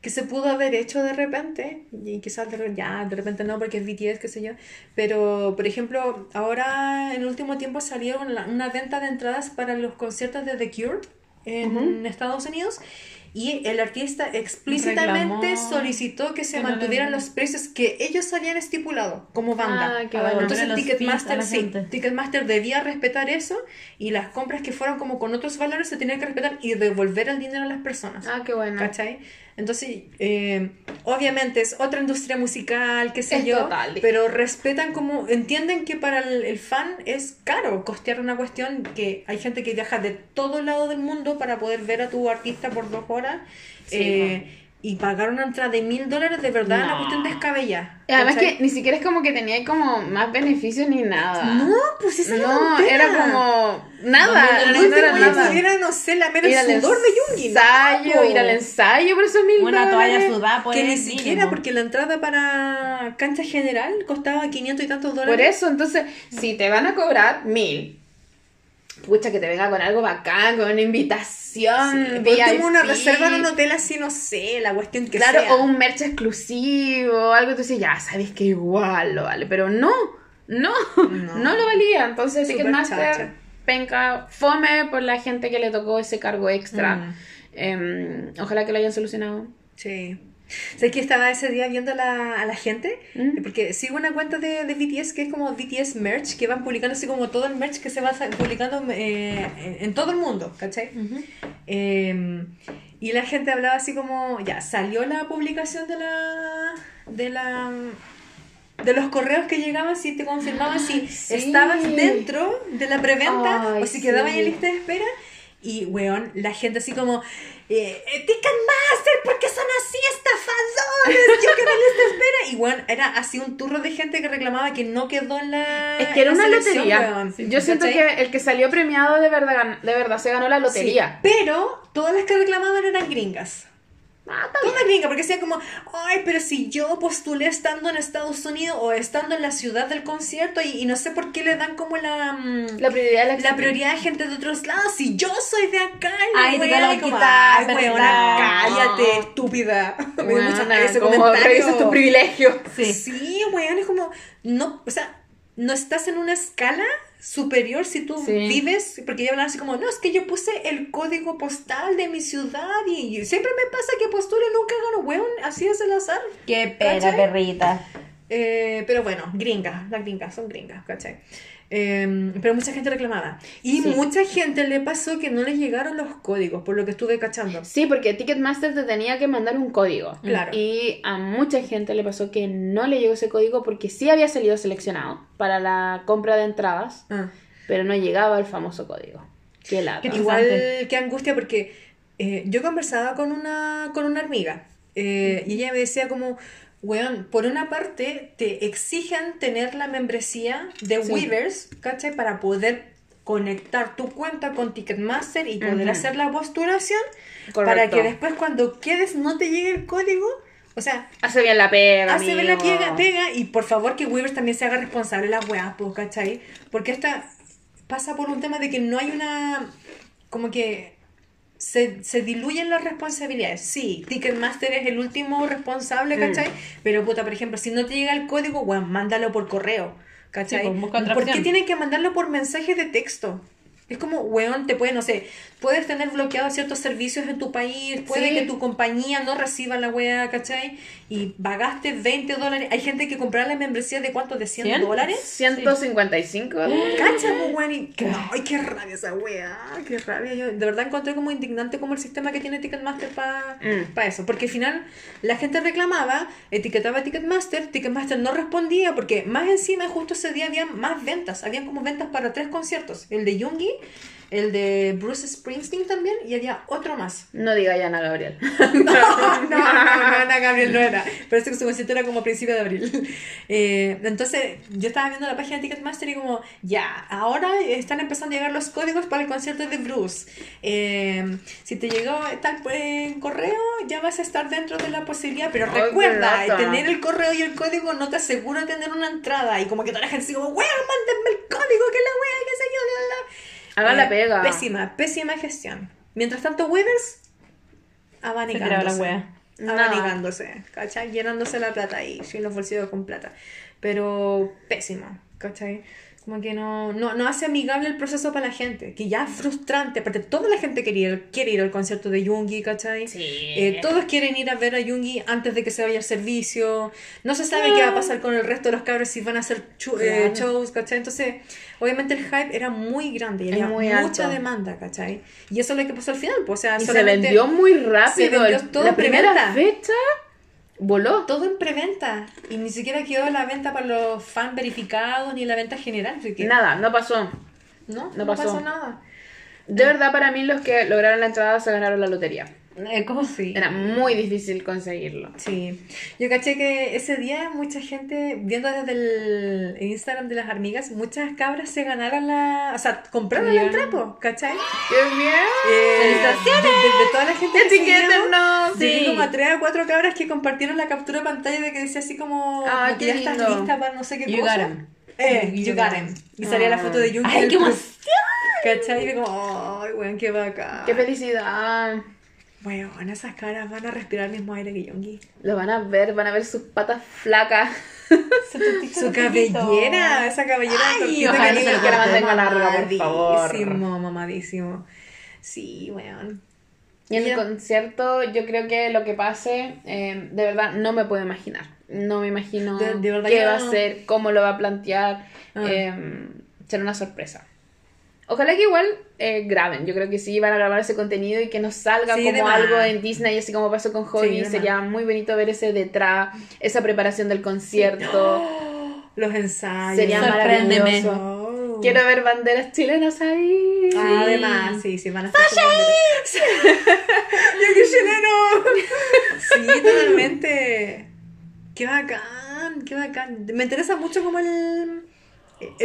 que se pudo haber hecho de repente, y quizás de, ya de repente no porque es BTS, qué sé yo, pero por ejemplo, ahora en el último tiempo salieron la- una venta de entradas para los conciertos de The Cure en Estados Unidos y el artista explícitamente Reclamó solicitó que se que no mantuvieran dieran. los precios que ellos habían estipulado como banda. Ah, qué bueno. Entonces Ticketmaster, sí. Ticketmaster debía respetar eso y las compras que fueran como con otros valores se tenían que respetar y devolver el dinero a las personas. Ah, qué bueno. ¿Cachai? Entonces, eh, obviamente es otra industria musical, qué sé Es yo, total pero respetan como, entienden que para el, el fan es caro costear una cuestión que hay gente que viaja de todo lado del mundo para poder ver a tu artista por dos horas eh, y pagar una entrada de mil dólares de verdad es una No. cuestión descabellada. Y Además ¿cachai? que ni siquiera es como que tenía como más beneficios ni nada. No, pues esa es la No, era como nada, no, no era último yo nada. pudiera, no sé, lamer el Ir al sudor de Yungi. ensayo, no, ir al ensayo por esos mil Una toalla dólares. sudada por Que el ni mínimo. siquiera, porque la entrada para cancha general costaba 500 y tantos dólares. Por eso, entonces, si te van a cobrar mil, pucha, que te venga con algo bacán, con una invitación. Por último, VIP. una reserva en un hotel así, no sé, la cuestión que Claro, sea. o un merch exclusivo, algo, tú dices, ya sabes que igual lo vale, pero no, no, no, No. lo valía. Entonces, Ticketmaster, penca, fome por la gente que le tocó ese cargo extra. Mm. Em, ojalá que lo hayan solucionado. Sí. ¿Sabes que estaba ese día viendo a la, a la gente? ¿Mm? Porque sigo una cuenta de, de BTS que es como BTS Merch, que van publicando así como todo el merch que se va publicando eh, en, en todo el mundo, ¿cachai? Eh, y la gente hablaba así como, ya, salió la publicación de la... de la de los correos que llegaban si te confirmaban si sí. estabas dentro de la preventa Ay, o si quedabas en lista de espera y weón, la gente así como eh, eh, Ticketmaster, porque son así estafadores, yo en lista de espera y weón, era así un turro de gente que reclamaba que no quedó en la Es que era una lotería. Yo siento ¿Cachai? que el que salió premiado de verdad, de verdad se ganó la lotería. Sí, pero todas las que reclamaban eran gringas. Ah, está Todas gringas, porque decían como, ay, pero si yo postulé estando en Estados Unidos o estando en la ciudad del concierto y, y no sé por qué le dan como la, mm, La prioridad la, la prioridad a gente de otros lados. Si yo soy de acá, la Ay, te wea, lo y como, quitas, ay, cállate, estúpida. Me dio mucha rabia ese como comentario. revisas tu privilegio. Sí. Sí, weón, es como, no, o sea, no estás en una escala superior si tú Sí. vives, porque ya hablan así como, no, es que yo puse el código postal de mi ciudad y, y siempre me pasa que postulo y nunca gano, weón, así es el azar. Qué pena, ¿Cachai? perrita. Eh, pero bueno, gringas, las gringas son gringas, ¿cachai? Eh, pero mucha gente reclamaba. Y Sí. mucha gente le pasó que no les llegaron los códigos, por lo que estuve cachando. Sí, porque Ticketmaster te tenía que mandar un código. Claro. Y a mucha gente le pasó que no le llegó ese código porque sí había salido seleccionado para la compra de entradas, Ah. pero no llegaba el famoso código. Qué lata. Qué Igual que angustia porque eh, yo conversaba con una, con una amiga eh, y ella me decía como, weón, por una parte te exigen tener la membresía de Sí. Weavers, ¿cachai? Para poder conectar tu cuenta con Ticketmaster y poder hacer la postulación para que después cuando quedes no te llegue el código. O sea, Hace bien la pega. hace ver la pega, pega y por favor que Weavers también se haga responsable de las weas, ¿cachai? Porque esta pasa por un tema de que no hay una. como que. Se, se diluyen las responsabilidades. Sí, Ticketmaster es el último responsable, Mm. ¿cachai? Pero puta, por ejemplo, si no te llega el código, bueno, mándalo por correo, ¿cachai? Sí, pues, ¿Por qué tienen que mandarlo por mensaje de texto? Es como, weón, te puede, no sé, puedes tener bloqueados ciertos servicios en tu país, puede Sí. que tu compañía no reciba la wea, ¿cachai? Y pagaste 20 dólares. Hay gente que compraba la membresía de cuánto, de 100 ¿Cien? dólares. 155 dólares. Cacha, pues, weón, Ay, qué rabia esa wea, qué rabia. Yo de verdad encontré como indignante como el sistema que tiene Ticketmaster para Mm. eso. Porque al final la gente reclamaba, etiquetaba a Ticketmaster, Ticketmaster no respondía porque más encima justo ese día había más ventas. Habían como ventas para tres conciertos. El de Yoongi, el de Bruce Springsteen también y había otro más. No diga ya Ana Gabriel. No, no, no, Ana Gabriel no era. Parece que su concierto era como a principios de abril. Eh, entonces, yo estaba viendo la página de Ticketmaster y como, ya, ahora están empezando a llegar los códigos para el concierto de Bruce. Eh, si te llegó tal en correo, ya vas a estar dentro de la posibilidad. Pero recuerda, lata. tener el correo y el código no te asegura tener una entrada. Y como que toda la gente como, weón, mándenme el código, que la wea, qué sé yo, la, la. Hagan la pega. Pésima, pésima gestión. Mientras tanto, la abanicándose. No. Abanicándose, ¿cachai? Llenándose la plata ahí, sin los bolsillos con plata. Pero pésimo, ¿cachai? Como que no, no, no hace amigable el proceso para la gente, que ya es frustrante. Aparte, toda la gente quiere ir, quiere ir al concierto de Jungi, ¿cachai? Eh, todos quieren ir a ver a Jungi antes de que se vaya al servicio. No se sabe qué va a pasar con el resto de los cabros si van a hacer eh, shows, ¿cachai? Entonces, obviamente el hype era muy grande y había muy mucha alto. demanda, ¿cachai? Y eso es lo que pasó al final, pues, o sea, Y se vendió muy rápido. vendió El- todo la primera fecha voló. todo en preventa y ni siquiera quedó la venta para los fans verificados ni la venta general. Nada, no pasó. No, no no, pasó. pasó. nada. De verdad, para mí, los que lograron la entrada se ganaron la lotería. Eh, ¿Cómo sí? Era muy difícil conseguirlo. Sí, yo caché que ese día mucha gente, viendo desde el Instagram de las hormigas, muchas cabras se ganaron la, o sea, compraron la entrada, po, ¿cachai? ¡Qué bien! Eh, de, de- de toda la gente que ¡Etiquétenos! llegué Sí. como a tres o cuatro cabras que compartieron la captura de pantalla de que decía así como, Ah, que qué ya estás lista para no sé qué You cosa. got. Eh, you got 'em. Y salía la foto de Jungi. ¡Ay, del qué emoción! ¿Cachai? Y como, ay, weón, qué bacán. ¡Qué felicidad! Bueno, esas caras van a respirar el mismo aire que Jungi. Lo van a ver, van a ver sus patas flacas. Su cabellera, esa cabellera Ay, ojalá que la mantenga larga, por favor. Mamadísimo, mamadísimo. Sí, weón. Y en el concierto, yo creo que lo que pase, eh, de verdad, no me puedo imaginar. No me imagino De- de verdad qué va a hacer, cómo lo va a plantear. Ah. eh, será una sorpresa. Ojalá que igual eh, graben. Yo creo que sí van a grabar ese contenido y que nos salga Sí, como algo en Disney, así como pasó con Hobby. Sí, Sería muy bonito ver ese detrás, esa preparación del concierto. Los ensayos. Sería maravilloso. Oh. Quiero ver banderas chilenas ahí. Ah, Además, sí, sí, van a estar ¡Yo qué chileno! sí, totalmente. Qué bacán, qué bacán. Me interesa mucho como el-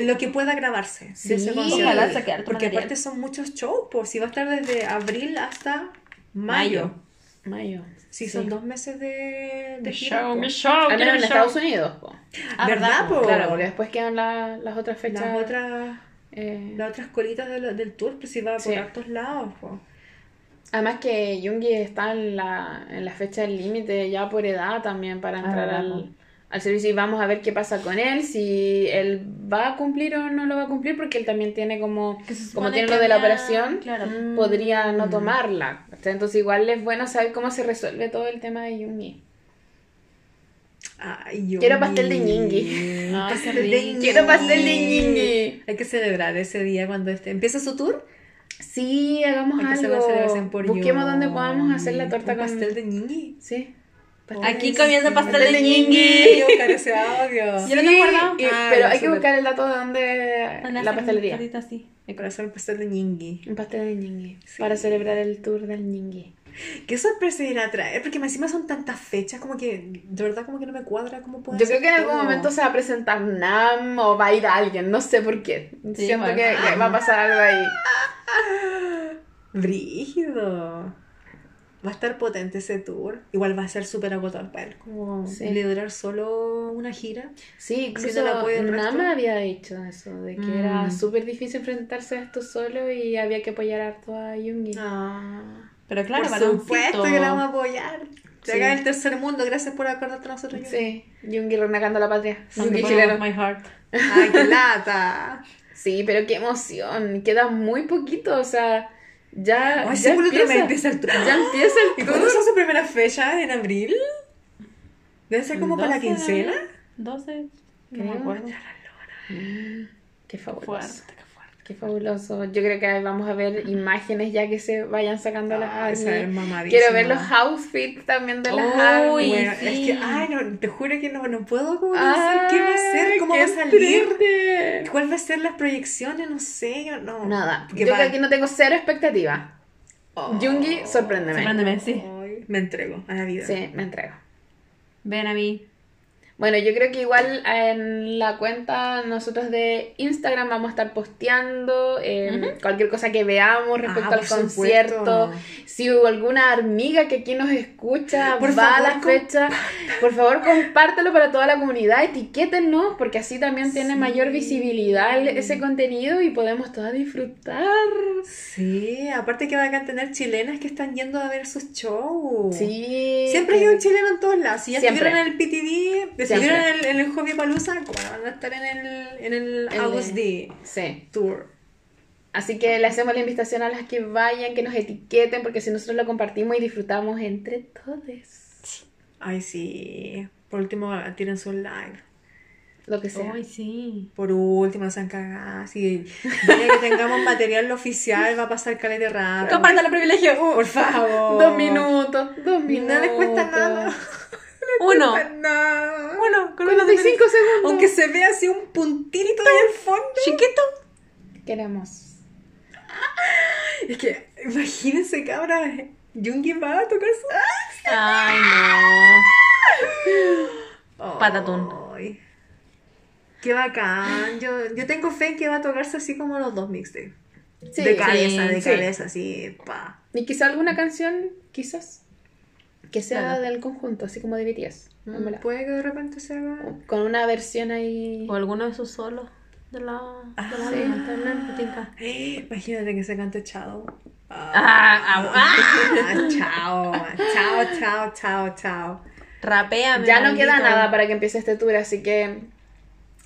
lo que pueda grabarse Sí, de ese concierto. ojalá saque harto Porque material. aparte son muchos shows, pues si va a estar desde abril hasta mayo. Mayo. Sí, son dos meses de, de gira. Show po. me show. Al menos en mi Estados show. Unidos, po. Ah, ¿Verdad, po? Claro, porque después quedan la- las otras fechas. Las otras, eh, las otras colitas de lo- del tour, pues si va por Sí. hartos lados. po. Además que Jungi está en la, en la fecha del límite ya por edad también para entrar Ah, al, al servicio y vamos a ver qué pasa con él, si él va a cumplir o no lo va a cumplir, porque él también tiene como, como tiene lo de la operación, claro. podría Mm. no tomarla. Entonces igual es bueno saber cómo se resuelve todo el tema de Jungi. Ay, yo Quiero pastel de ñingui. Pastel de rico. Quiero pastel de ñingui. Hay que celebrar ese día cuando esté. ¿Empieza su tour? Sí, hagamos Hay que hacer una algo. por Busquemos Yumi. donde podamos hacer la torta Un con... pastel de ñingui. Sí. Aquí comiendo pastel de de ñingui. Ese audio. Yo tengo guardado. y- Ah, pero hay que buscar el dato de dónde la pastelería. carita así. Para hacer un pastel de ñingui. Un pastel de ñingui. Para celebrar el tour del ñingui. ¿Qué sorpresa irá a traer? Porque encima son tantas fechas, como que de verdad como que no me cuadra cómo puede Yo creo que en algún todo. momento se va a presentar Nam o va a ir alguien, no sé por qué. Sí, Siento que va a pasar algo ahí. Brígido. Va a estar potente ese tour. Igual va a ser súper agotador para él. Como Sí. liderar solo una gira. Sí, incluso el resto. había dicho eso, de que Mm. era súper difícil enfrentarse a esto solo y había que apoyar harto a Jungi. Ah. Pero claro, por para supuesto que la vamos a apoyar. Se Sí. el tercer mundo. Gracias por acordarte a nosotros. Yuri. Sí, Jungi renegando la patria. Jungi chileno. my heart. Ay, qué lata. Sí, pero qué emoción. Queda muy poquito, o sea, ya. Ay, ya empieza, el tour. ya empieza ¿Y el cuándo tour. son sus primeras fechas? ¿En abril? Debe ser como para la 12 de quincena. abril, 12, no me acuerdo. Qué fabuloso. Fuerte, qué fabuloso. Yo creo que vamos a ver imágenes ya que se vayan sacando las ARMY. mamadísima. Quiero ver los outfits también de las. Bueno, sí. es que, ay, no, te juro que no, no puedo como decir qué va a ser, cómo va a salir, triste. cuál va a ser las proyecciones, no sé, no. Nada. Yo va- creo que no tengo cero expectativa. Oh. Jungi, sorpréndeme. Sorpréndeme, sí. Me entrego a la vida. Sí, me entrego. Ven a mí. Bueno, yo creo que igual en la cuenta nosotros de Instagram vamos a estar posteando eh, cualquier cosa que veamos respecto Ah, al concierto. Si hubo alguna amiga que aquí nos escucha, Por va a la fecha, por favor compártelo para toda la comunidad, etiquétenos, porque así también tiene mayor visibilidad ese contenido y podemos todas disfrutar. Sí, aparte que van a tener chilenas que están yendo a ver sus shows. Sí. Siempre hay un chileno en todos lados. Si ya Siempre. estuvieron en el PTV, Estuvieron en el, en el Hobby ¿cómo van a estar en el, en el El August D Sí. Tour? Así que le hacemos la invitación a las que vayan, que nos etiqueten, porque si nosotros lo compartimos y disfrutamos entre todos. Ay, sí. Por último, tienen su live. Lo que sea. Ay, sí. Por último, no sean cagadas. Sí. Ya que tengamos material oficial, va a pasar caleta rápido. Compartan el privilegio. Por favor. Dos minutos, dos minutos. No les cuesta nada. Uno. Nada. Uno. Con 45 segundos. Aunque se vea así un puntito ahí al fondo. Chiquito. Queremos. Es que, imagínense, cabra. Jungi va a tocar su. Ay, no. Patatún. Ay. Qué bacán. Yo, yo tengo fe en que va a tocarse así como los dos mixtapes. Sí, de cabeza, sí, de sí. cabeza, así, pa. Y quizá alguna canción, quizás, que sea Claro. del conjunto, así como de BTS. verdad. Puede que de repente se haga. Con una versión ahí. O alguno de sus solos de la, de la sí. también, me tinca. Imagínate que se cante Chao. Ah, ah, ah. Ah, chao, chao, chao, chao, chao. Rapéame. Ya no queda nada para que empiece este tour, así que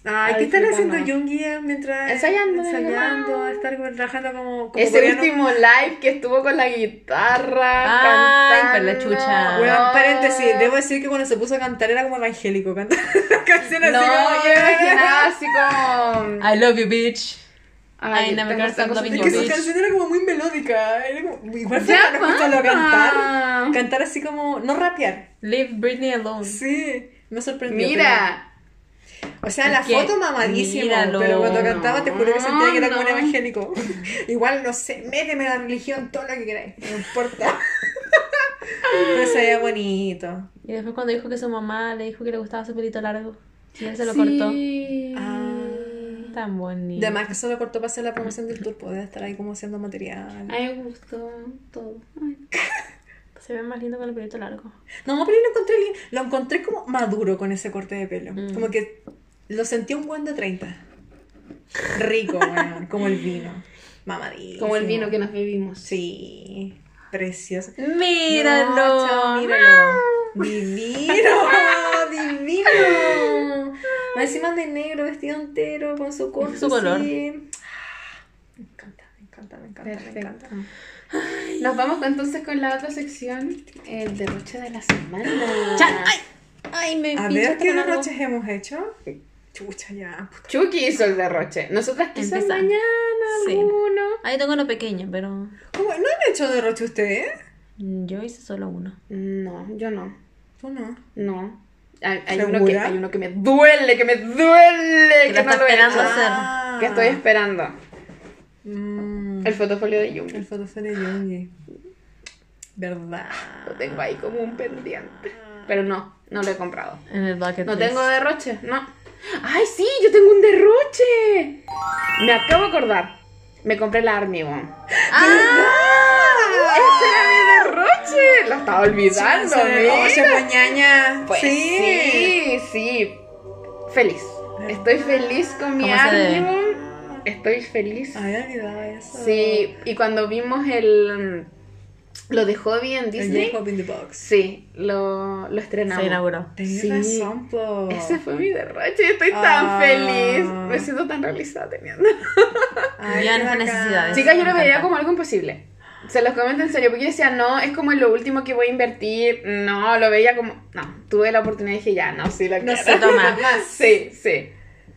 Ay, ¿qué están haciendo más. Jungi mientras Ensayando, ensayando, a estar como trabajando como, como ese coreano? último live que estuvo con la guitarra. Ay, cantando. la chucha. Bueno, paréntesis, debo decir que cuando se puso a cantar era como evangélico, cantando la canción así No, como- yo imaginaba así como. I love you, bitch. Ay, no me Es que su canción era como muy melódica, era como, igual fue para escucharlo cantar, cantar así como, no rapear, Leave Britney alone. sí, me sorprendió. Mira, pero- o sea, la foto mamadísimo, míralo. pero cuando cantaba te juro que sentía que era como un No. evangélico. igual, no sé, méteme la religión, todo lo que queráis, no importa. pero se veía bonito. Y después cuando dijo que su mamá le dijo que le gustaba su pelito largo. Y él se lo sí. cortó. Ah. Tan bonito. Además que solo cortó para hacer la promoción del tour, puede estar ahí como haciendo material. A mí me gustó todo. Ay. Se ve más lindo con el pelito largo. No, pero yo lo encontré, lo encontré como maduro con ese corte de pelo. Mm. Como que lo sentí un buen de 30. Rico, weón, como el vino. Mamadísimo. Como el vino que nos bebimos. Sí, precioso. ¡Míralo! No, chao, míralo. Divino, divino. Encima de negro, vestido entero, con su corte Su color. así. Me encanta, me encanta, me encanta, me Perfecto. Nos vamos entonces con la otra sección, el derroche de la semana. Chan, ¡Ay! ¡Ay, me A ver, ¿qué algo. derroches hemos hecho? Chucha, ya. puta. Chucky hizo el derroche. Nosotras quizás mañana Sí. alguno. Ahí tengo uno pequeño, pero ¿Cómo? ¿No han hecho derroche ustedes? yo hice solo uno. No, yo no. ¿Tú no? No. Hay, hay uno que, hay uno que me duele, que me duele. Que Que, no he esperando hecho. hacer. Ah. Que estoy esperando. Mm, El fotofolio de Yumi. el fotofolio de Yogi. ¿Verdad? Lo tengo ahí como un pendiente. Pero no, no lo he comprado. En el bucket No list. tengo derroche, no. ¡Ay, sí! ¡Yo tengo un derroche! Me acabo de acordar. Me compré la Army One. ¡Ah! ¡Ese era mi derroche! Lo estaba olvidando, mira. Pues sí, sí. Feliz. Estoy feliz con mi. Army One. Estoy feliz. Había olvidado eso. Sí, y cuando vimos el lo de Hobby en El Disney, Jacob in the Box. sí, lo, lo estrenamos. Se inauguró. Tenés Sí. razón, po. Ese fue mi derroche, estoy tan Ah. feliz. Me siento tan realizada teniendo. Ay, Ya no fue bacán. necesidad. Chicas, yo lo veía como algo imposible. Se los comento en serio, porque yo decía, no, es como lo último que voy a invertir. No, lo veía como. No, tuve la oportunidad y dije, ya, no, sí, lo No sé, toma. Sí, sí.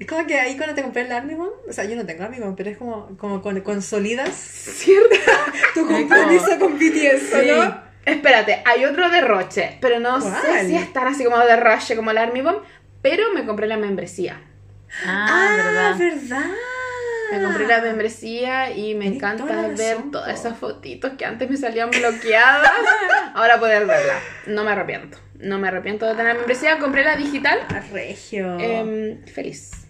Es como que ahí cuando te compré el Army One, o sea, yo no tengo One, pero es como, como con, consolidas ¿Cierto? tu compromiso con BTS, ¿o ¿no? Espérate, hay otro derroche, pero no ¿Cuál? sé si es tan así como derroche como el Army Bomb, pero me compré la membresía. Ah, verdad. verdad. Me compré la membresía y me encanta la ver todas esas fotitos que antes me salían bloqueadas. Ahora poder verla. No me arrepiento. No me arrepiento de tener membresía. Compré la digital. Ah, regio. Em, feliz.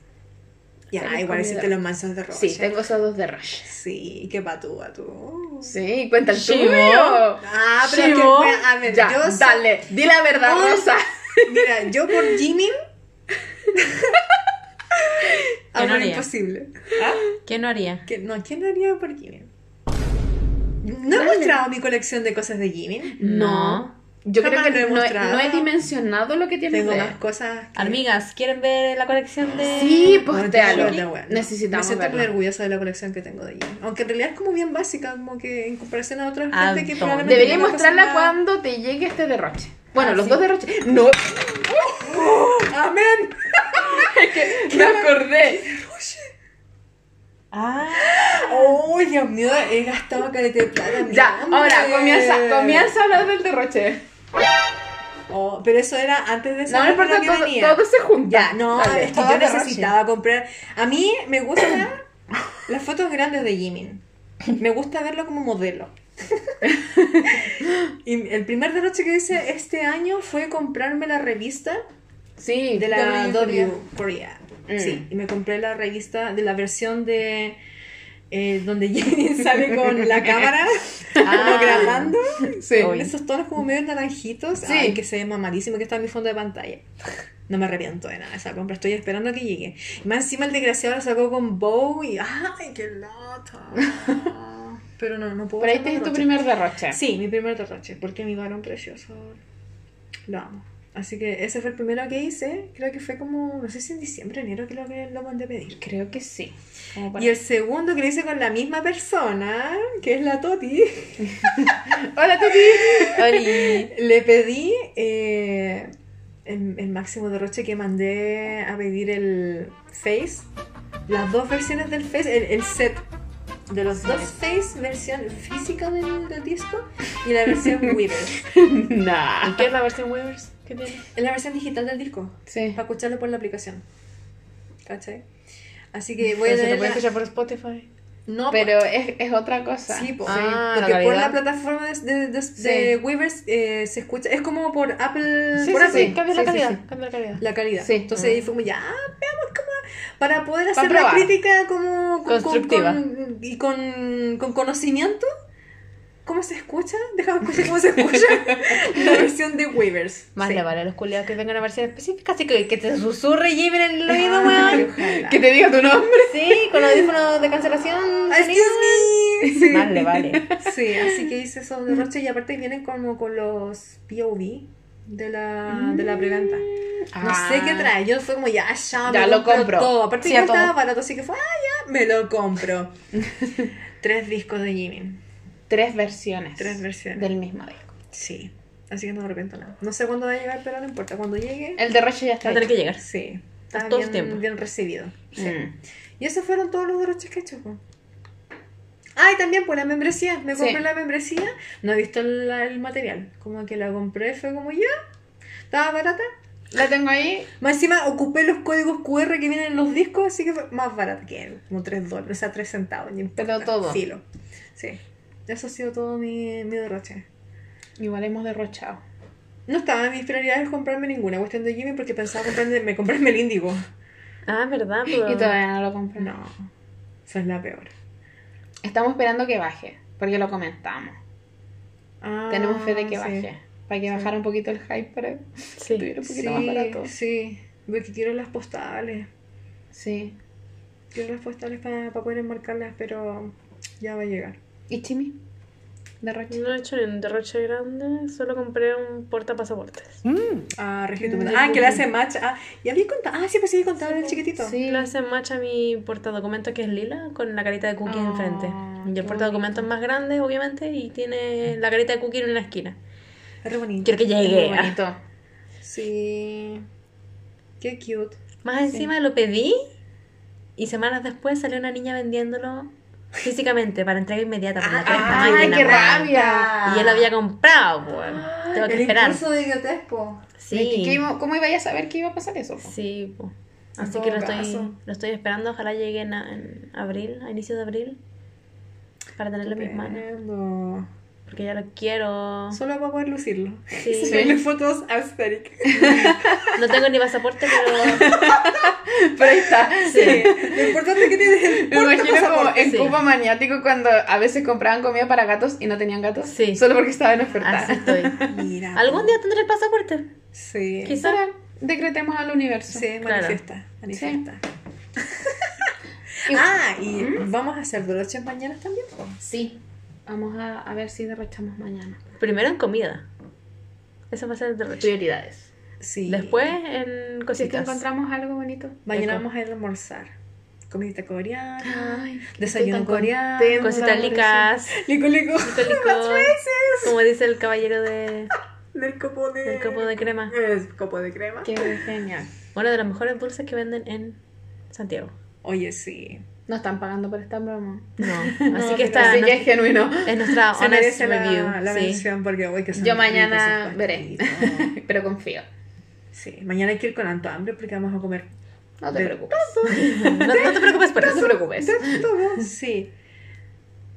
Ya, feliz igual hiciste los mansos de Roche. Sí, tengo esos dos derroches. Sí, qué patúa tú. Sí, cuenta el tuyo. Ah, pero es que, a ver, Ya, yo dale, di la verdad, Oh. Rosa. Mira, yo por Jimin ¿Qué hago no lo haría? imposible. ¿Ah? ¿Qué no haría? ¿Qué- no, ¿quién haría por Jimin? ¿No he mostrado mi colección de cosas de Jimin? No. Yo creo que no, he- mostrado. no he dimensionado lo que tienes Tengo más cosas. que- Amigas, ¿quieren ver la colección de...? Sí, No, la wea, no. Necesitamos Me siento muy orgullosa de la colección que tengo de Jimmy. Aunque en realidad es como bien básica, como que en comparación a otras Ah, gente que no. probablemente Debería mostrarla más- cuando te llegue este derroche. Bueno, Ah, los sí. dos derroches. No, ¡Amén! me acordé. ¡Ah! ¡Oh, Dios mío! He gastado caleta de plata. Ya, ahora comienza, comienza a hablar del derroche. Oh, pero eso era antes de No, saber no importa, que todo, venía. todo se junta. Ya, no, Dale. es que yo necesitaba comprar. A mí me gustan las fotos grandes de Jimin. Me gusta verlo como modelo. y el primer derroche que hice este año fue comprarme la revista Sí, de la W W Korea. Korea. Mm. Sí, y me compré la revista de la versión de eh, donde Jimin sale con la cámara como grabando. Sí. Esos tonos como medio naranjitos. Sí. Ay, que se ve mamadísimo que está en mi fondo de pantalla. No me arrepiento de nada de esa compra. Estoy esperando a que llegue. Más encima el desgraciado la sacó con Bow y ¡ay, qué lata! Pero no, no puedo ahí hacer tienes tu primer derroche. Sí, mi primer derroche, porque mi varón precioso. Lo amo. Así que ese fue el primero que hice. Creo que fue como, no sé si en diciembre, enero que lo, que lo mandé a pedir. Creo que sí. Y el segundo que lo hice con la misma persona, que es la Toti, Hola, Tuti. le pedí eh, el, el máximo derroche que mandé a pedir el Face. Las dos versiones del Face, el, el set de los dos Face, versión física del, del disco y la versión Weavers. Nah. ¿Qué es la versión Weavers? ¿Qué tiene? Es la versión digital del disco. Sí. Para escucharlo por la aplicación. ¿Cachai? Así que voy a Pero se lo puede escuchar por Spotify. No, Pero es, es otra cosa. Sí, po, Ah, porque la por la plataforma de, de, de- Sí. de Weavers eh, se escucha, es como por Apple, Sí, por sí, Apple, sí. Cambia Sí, la calidad, sí. cambia la calidad. la calidad. Sí. Entonces ahí fue como, ya, veamos cómo, para poder hacer la crítica como con- Constructiva. con- y con, con conocimiento. ¿Cómo se escucha? Déjame escuchar cómo se escucha la versión de Weavers. Más Sí. le vale a los culiados que tengan una versión específica, así que, que te susurre Jimmy en el oído, weón. Que te diga tu nombre. Sí, con audífonos de cancelación. Excuse me. Sí. Más le vale. Sí, así que hice esos derroches y aparte vienen como con los POV de la, de la preventa. No sé qué trae, yo fue como ya, ya, me Ya lo compro todo. Aparte Sí, que estaba barato, así que fue, ah, ya, me lo compro. Tres discos de Jimin, Tres versiones. tres versiones. Del mismo disco. Sí, así que no me arrepiento nada. No sé cuándo va a llegar, pero no importa. Cuando llegue, El derroche ya está. Va a tener que llegar. sí, está todo el bien, tiempo. bien recibido. Sí. Mm. Y esos fueron todos los derroches que he hecho. Ah, y también por la membresía. Me compré Sí. la membresía. No he visto el, el material. Como que la compré, fue como ya. Estaba barata. La tengo ahí. Más encima ocupé los códigos QR que vienen en los discos, así que fue más barata que como 3 dólares, o sea, 3 centavos. Pero todo. Filo. Sí. Eso ha sido todo mi, mi derroche. Igual hemos derrochado. No estaba en mis prioridades comprarme ninguna cuestión de Jimmy porque pensaba comprarme, me comprarme el índigo. Ah, ¿verdad? Pero... Y todavía no lo compré. No. Esa es la peor. Estamos esperando que baje. Porque lo comentamos. Ah, Tenemos fe de que sí. baje. Para que bajara un poquito el hype para que Sí. estuviera un poquito Sí, más barato. sí. Porque quiero las postales. Sí. Quiero las postales para poder enmarcarlas, pero ya va a llegar. ¿Y Chimi? Derroche. No he hecho ni un derroche grande, solo compré un portapasaportes. Ah, Regio Documental. Ah, que le hace match. Ah, y había contado. Ah, sí, pues sí, había contado el chiquitito. Sí. Le hace match a mi portadocumento que es lila con la carita de cookie Ah, enfrente. Y qué el portadocumento es más grande, obviamente, y tiene la carita de cookie en una esquina. Es re bonito. Quiero que llegue. ah. bonito. Sí. Qué cute. Más encima lo pedí y semanas después salió una niña vendiéndolo físicamente para entrega inmediata la cresta ¡Ay, qué rabia! Y yo lo había comprado, pues. Tengo que El esperar. impulso de idiotez, po. ¿Y qué Sí. ¿Cómo iba a saber que iba a pasar eso? po? Sí, po. Así que lo estoy, lo estoy esperando. Ojalá llegue en, en abril, a inicios de abril. Para tenerlo en mis manos. Porque ya lo quiero. Solo para poder lucirlo. Sí. Subirle fotos aesthetic. No tengo ni pasaporte, pero. Pero ahí está. Sí. Lo importante es que tienes el Me imagino como en sí. Cuba Maniático cuando a veces compraban comida para gatos y no tenían gatos. Sí. Solo porque estaba en oferta. Así estoy. Mira. Algún día tendré el pasaporte. Sí. Quizá. Ahora decretemos al universo. Sí, Claro. manifiesta. Manifiesta. Y- Ah, y vamos a hacer broches mañana también. Sí. Vamos a, a ver si derrochamos mañana. Primero en comida. Eso va a ser el derroche. Prioridades. Sí. Después, en Si es que cositas. encontramos algo bonito. Mañana Eco. vamos a ir a almorzar. Comidita coreana. Ay, Desayuno coreano. Cositas licas. Lico, lico. lico, lico. Como dice el caballero de, Del copo de... del copo de crema. Es copo de crema. Qué genial. Uno de los mejores dulces que venden en Santiago. Oye, sí. No están pagando por esta broma. No, así pero que está Así no- que es genuino. es nuestra Se honest review. la, la sí. mención porque hoy que Yo mañana veré. Pero confío. Sí, mañana hay que ir con tanto hambre porque vamos a comer No te preocupes. No, no te preocupes por No eso. te preocupes. Sí.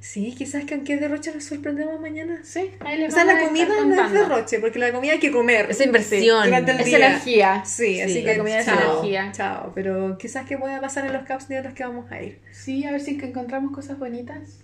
Sí, quizás que aunque derroche nos sorprendemos mañana. Sí, ahí les O sea, la comida no es derroche, porque la comida hay que comer. Es inversión. durante el Es día. energía. Sí, así Sí, que la comida es chao, energía. Chao, pero quizás que pueda pasar en los caps de los que vamos a ir. Sí, a ver si que encontramos cosas bonitas.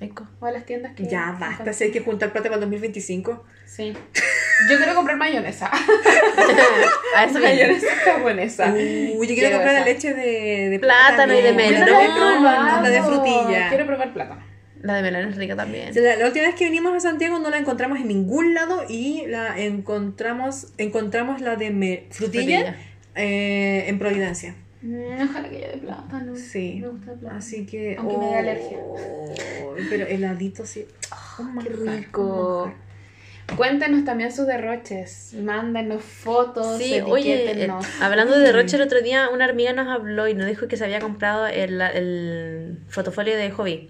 Eco. O a las tiendas que. Ya basta, si hay que juntar plata para el 2025. Sí. Yo quiero comprar mayonesa. A eso mayonesa japonesa. Uy, yo quiero Quiero comprar la leche de, de Plátano y de Yo melón. no la No, de frutilla. Quiero probar plátano. La de melón es rica también. La, la última vez que vinimos a Santiago no la encontramos en ningún lado y la encontramos encontramos la de me- frutilla, Frutilla. eh, en Providencia. Mm, ojalá que haya de plátano. Sí. Me gusta el plátano. Así que. Aunque me dé alergia. oh, Pero heladito sí. Oh, Un qué rico. Cuéntenos también sus derroches. Mándenos fotos. Sí, oye, eh, hablando de derroche, el otro día una amiga nos habló y nos dijo que se había comprado el, el fotofolio de hobby.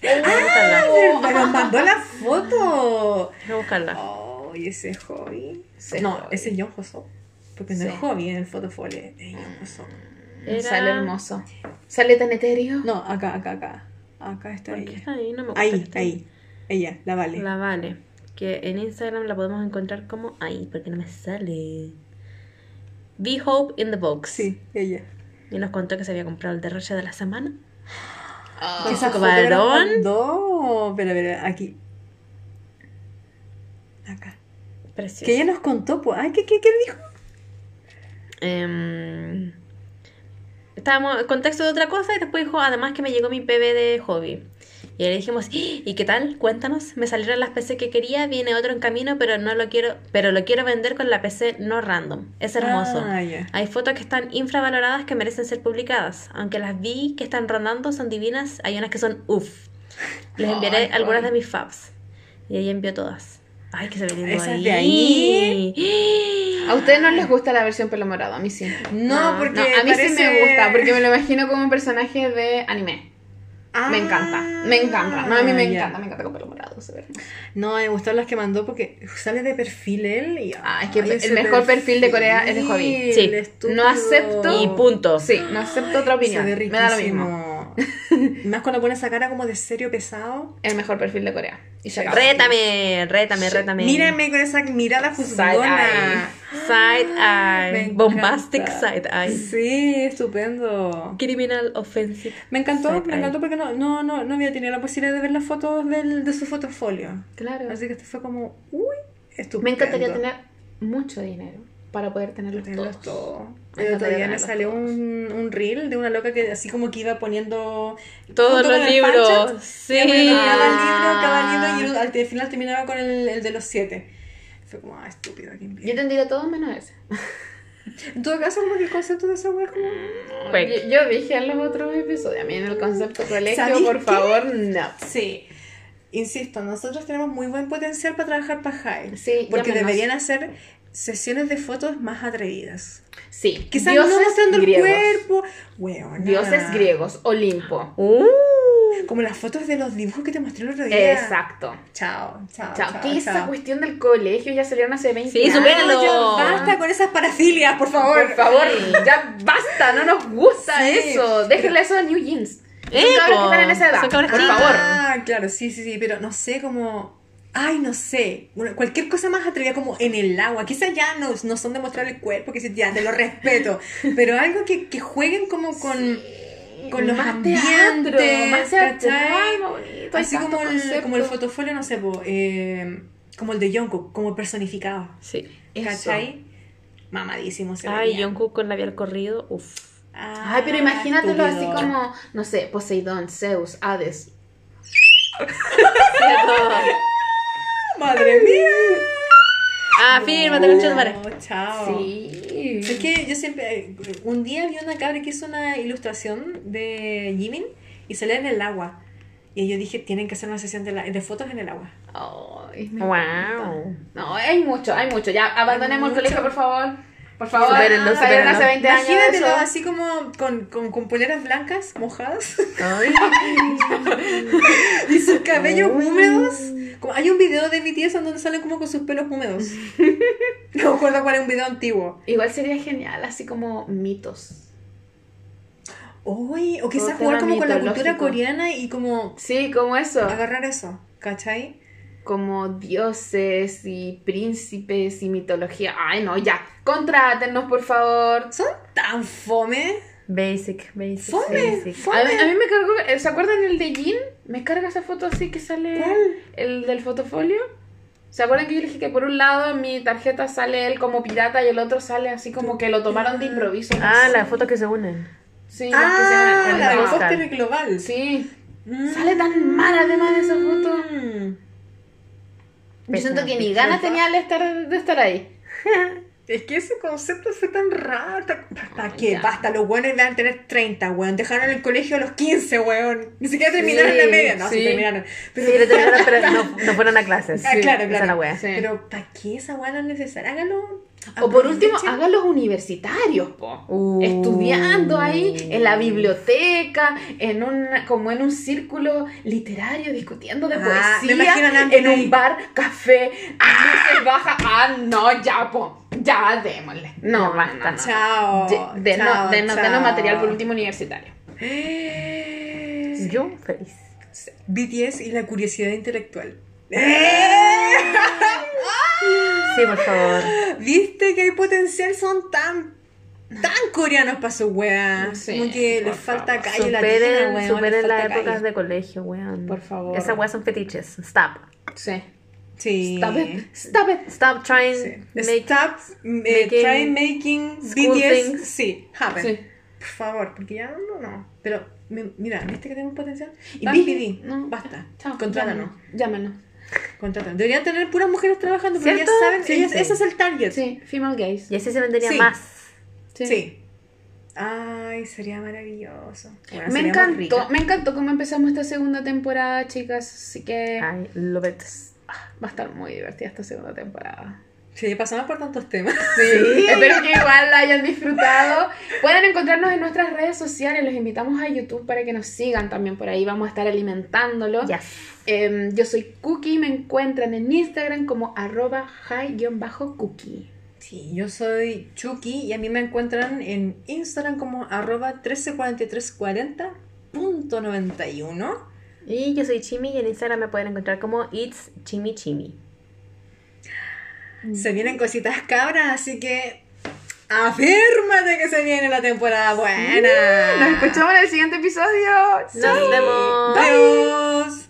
Buscarla. Pero mandó la foto. Déjame buscarla. Oh, y ese hobby. Ese no, hobby. ese es John. Porque no Sí. es hobby en el fotofolio. Es John. Era- Sale hermoso. Sale tan etéreo. No, acá, acá, acá. Acá está ¿Por qué ella. está ahí? No me gusta. Ahí, ahí. Ella, la vale. La vale. Que en Instagram la podemos encontrar como ahí, porque no me sale. Be Hope in the Box. Sí, ella. Y nos contó que se había comprado el derroche de la semana. Ah, Con Esa su camarón. mandó. Pero, pero, aquí. Acá. Precioso. Que ella nos contó, pues. Ay, ¿qué, qué, qué dijo? Em, estábamos en contexto de otra cosa y después dijo, además que me llegó mi PB de hobby. Y le dijimos, "¡Ah! ¿y qué tal? Cuéntanos. Me salieron las PC que quería, viene otro en camino, pero no lo quiero, pero lo quiero vender con la PC no random. Es hermoso. Ah, ya. Hay fotos que están infravaloradas que merecen ser publicadas. Aunque las vi que están rondando, son divinas. Hay unas que son uff. Les enviaré algunas de mis faves. Y ella envió todas. Ay, que se ve lindo ¿Esas ahí. de ahí? A ustedes no les gusta la versión pelo morado, a mí sí. No, porque. No, a mí sí me gusta, porque me lo imagino como un personaje de anime. Ah, Me encanta, me encanta. No, a mí me ya. encanta, me encanta con pelo morado, se ve hermoso. No, me gustaron las que mandó porque sale de perfil él y. Ah, es que ay, el mejor perfil de Corea es de Hobby. Sí. estúpido. No acepto- Y punto. Sí, no acepto otra opinión. Se ve Me da lo mismo. Más cuando pone esa cara como de serio pesado. El mejor perfil de Corea. Y se acabó. Rétame, rétame, rétame. Mírame con esa mirada juzgona. Side eye. encanta. Bombastic side eye. Sí, estupendo. Criminal offensive. Me encantó, Side me eye. encantó porque no, no, no, no había tenido la posibilidad de ver las fotos del, de su fotofolio. Claro. Así que esto fue como, uy, estupendo. Me encantaría tener mucho dinero para poder tenerlos Tenerlos todos. todos. Me El otro día me salió todos. un, un reel de una loca que así como que iba poniendo Todos los libros. Sí. poniendo cada libro, cada Ah. libro y al al final terminaba con el, el de los siete. Fue como, ah, estúpido, envidia. Yo tendría todo menos ese. En todo caso, como que el concepto de esa wea es como... Quick. Yo, yo dije en los otros episodios, a mí en el concepto colegio, ¿Sabéis por qué? favor, no. Sí. Insisto, nosotros tenemos muy buen potencial para trabajar para High. Sí, Porque llámenos. deberían hacer sesiones de fotos más atrevidas. Sí, Quizás dioses no mostrando griegos. el cuerpo. Weona. Dioses griegos, Olimpo. Uh. Como las fotos de los dibujos que te mostré el otro día. Exacto. Chao, chao, Chao. chao. ¿Qué es esa chao. cuestión del colegio? Ya salieron hace 20 Sí, años. supéralo. Ya basta con esas parafilias, por favor. Por favor, ya basta, no nos gusta Sí, eso. Déjenle eso a New Jeans. Son cabros que están en esa edad. Son por favor. Ah, claro, sí, sí, sí, pero no sé cómo. Ay, no sé. Bueno, cualquier cosa más atrevida como en el agua. Quizás ya no, no son de mostrar el cuerpo, que sí, ya te lo respeto. pero algo que, que jueguen como con, con los Más ambientes. teatro, más teatral, ¿cachai? bonito, Así como el, como el fotofolio, no sé, po, eh, como el de Jungkook, como personificado. Sí. ¿Cachai? Mamadísimo se Ay, veía. Jungkook con labial corrido. Uf. Ah, Ay, pero imagínatelo así como, no sé, Poseidón, Zeus, Hades. ¡Madre mía! Ya, fírmate, concha de tu madre. No, chao. Sí. Es que yo siempre. eh, Un día vi una cabra que hizo una ilustración de Jimin y salía en el agua. Y yo dije, tienen que hacer una sesión de, la- de fotos en el agua. Me Wow. No, hay mucho, hay mucho. Ya, abandonemos el colegio, por favor. Por favor. Supérenlo, Salieron hace 20 años. Imagínatelo así como con, con, con poleras blancas mojadas Ay. y sus cabellos húmedos. Como, hay un video de BTS en donde salen como con sus pelos húmedos. No me acuerdo cuál es un video antiguo. Igual sería genial, así como mitos. Uy, o quizás jugar como con la cultura coreana y como Sí, como eso. agarrar eso. ¿Cachai? Como dioses y príncipes y mitología. Ay, no, ya. Contrátenos, por favor. Son tan fome. Basic, basic, Fome, basic. fome. A mí, a mí me cargó, eh, ¿se acuerdan el de Jin? Me carga esa foto así que sale ¿Cuál? el del fotofolio. ¿Se acuerdan que yo dije que por un lado en mi tarjeta sale él como pirata y el otro sale así como que lo tomaron de improviso? no Ah, las fotos que se unen. Sí, las que Ah, se el la Oscar. póster global. Sí. Mm. Sale tan mal además de esa foto. Mm. Yo siento que ni ganas tenía de estar, de estar ahí. Es que ese concepto fue tan raro. ¿Para Ay, qué? ya. Basta, los buenos iban a tener 30, weón. Dejaron el colegio a los 15, weón. Ni siquiera terminaron Sí, la media. No, sí, sí. terminaron. Pero, Sí, terminaron, pero no, no fueron a clases. Ah, claro, claro. la wea. Pero ¿para qué esa weá no es necesaria? Hágalo. O por último, hagan los universitarios, po. Uh. Estudiando ahí en la biblioteca, en un, como en un círculo literario, discutiendo de Ah, poesía, en ahí. un bar, café, luces bajas. Ah, no, ya, po. Ya, démosle. No, basta. no. Chao. De- chao, denos- chao. denos material por último universitario. Yo feliz. BTS y la curiosidad intelectual. Sí, por favor. ¿Viste que hay potencial? Son tan, tan coreanos para su wea. Sí, Como que les falta calle latina, Superen, weón. superen las épocas calle. de colegio, weón. Por favor. Esas weas son fetiches. Stop. Sí. Sí. Stop it. Stop it. Stop trying Sí. make Stop eh, making try making BTS sí, happen. Sí. Por favor, porque ya no, no. Pero mi- mira, ¿viste que tenemos potencial? Y PD, no. basta. Chao. Contrátanos. Llámanos. Contrátanos. Deberían tener puras mujeres trabajando, porque ellas ¿Cierto? saben, Sí, ellas- sí. ese es el target. Sí, female gays. Y así se vendería Sí. más. Sí. Ay, sería maravilloso. Bueno, Me encantó, me encantó cómo empezamos esta segunda temporada, chicas. Así que Ay, love it. va a estar muy divertida esta segunda temporada. Sí, pasamos por tantos temas. Sí, espero que igual la hayan disfrutado. Pueden encontrarnos en nuestras redes sociales. Los invitamos a YouTube para que nos sigan también por ahí. Vamos a estar alimentándolo. Yes. Em, yo soy Cookie. Me encuentran en Instagram como arroba high-cookie. Sí, yo soy Chucky y a mí me encuentran en Instagram como arroba 134340.91. Y yo soy Chimi y en Instagram me pueden encontrar como It's Chimi Chimi. Se vienen cositas cabras, así que afírmate que se viene la temporada buena. Nos escuchamos en el siguiente episodio. Nos vemos. Adiós.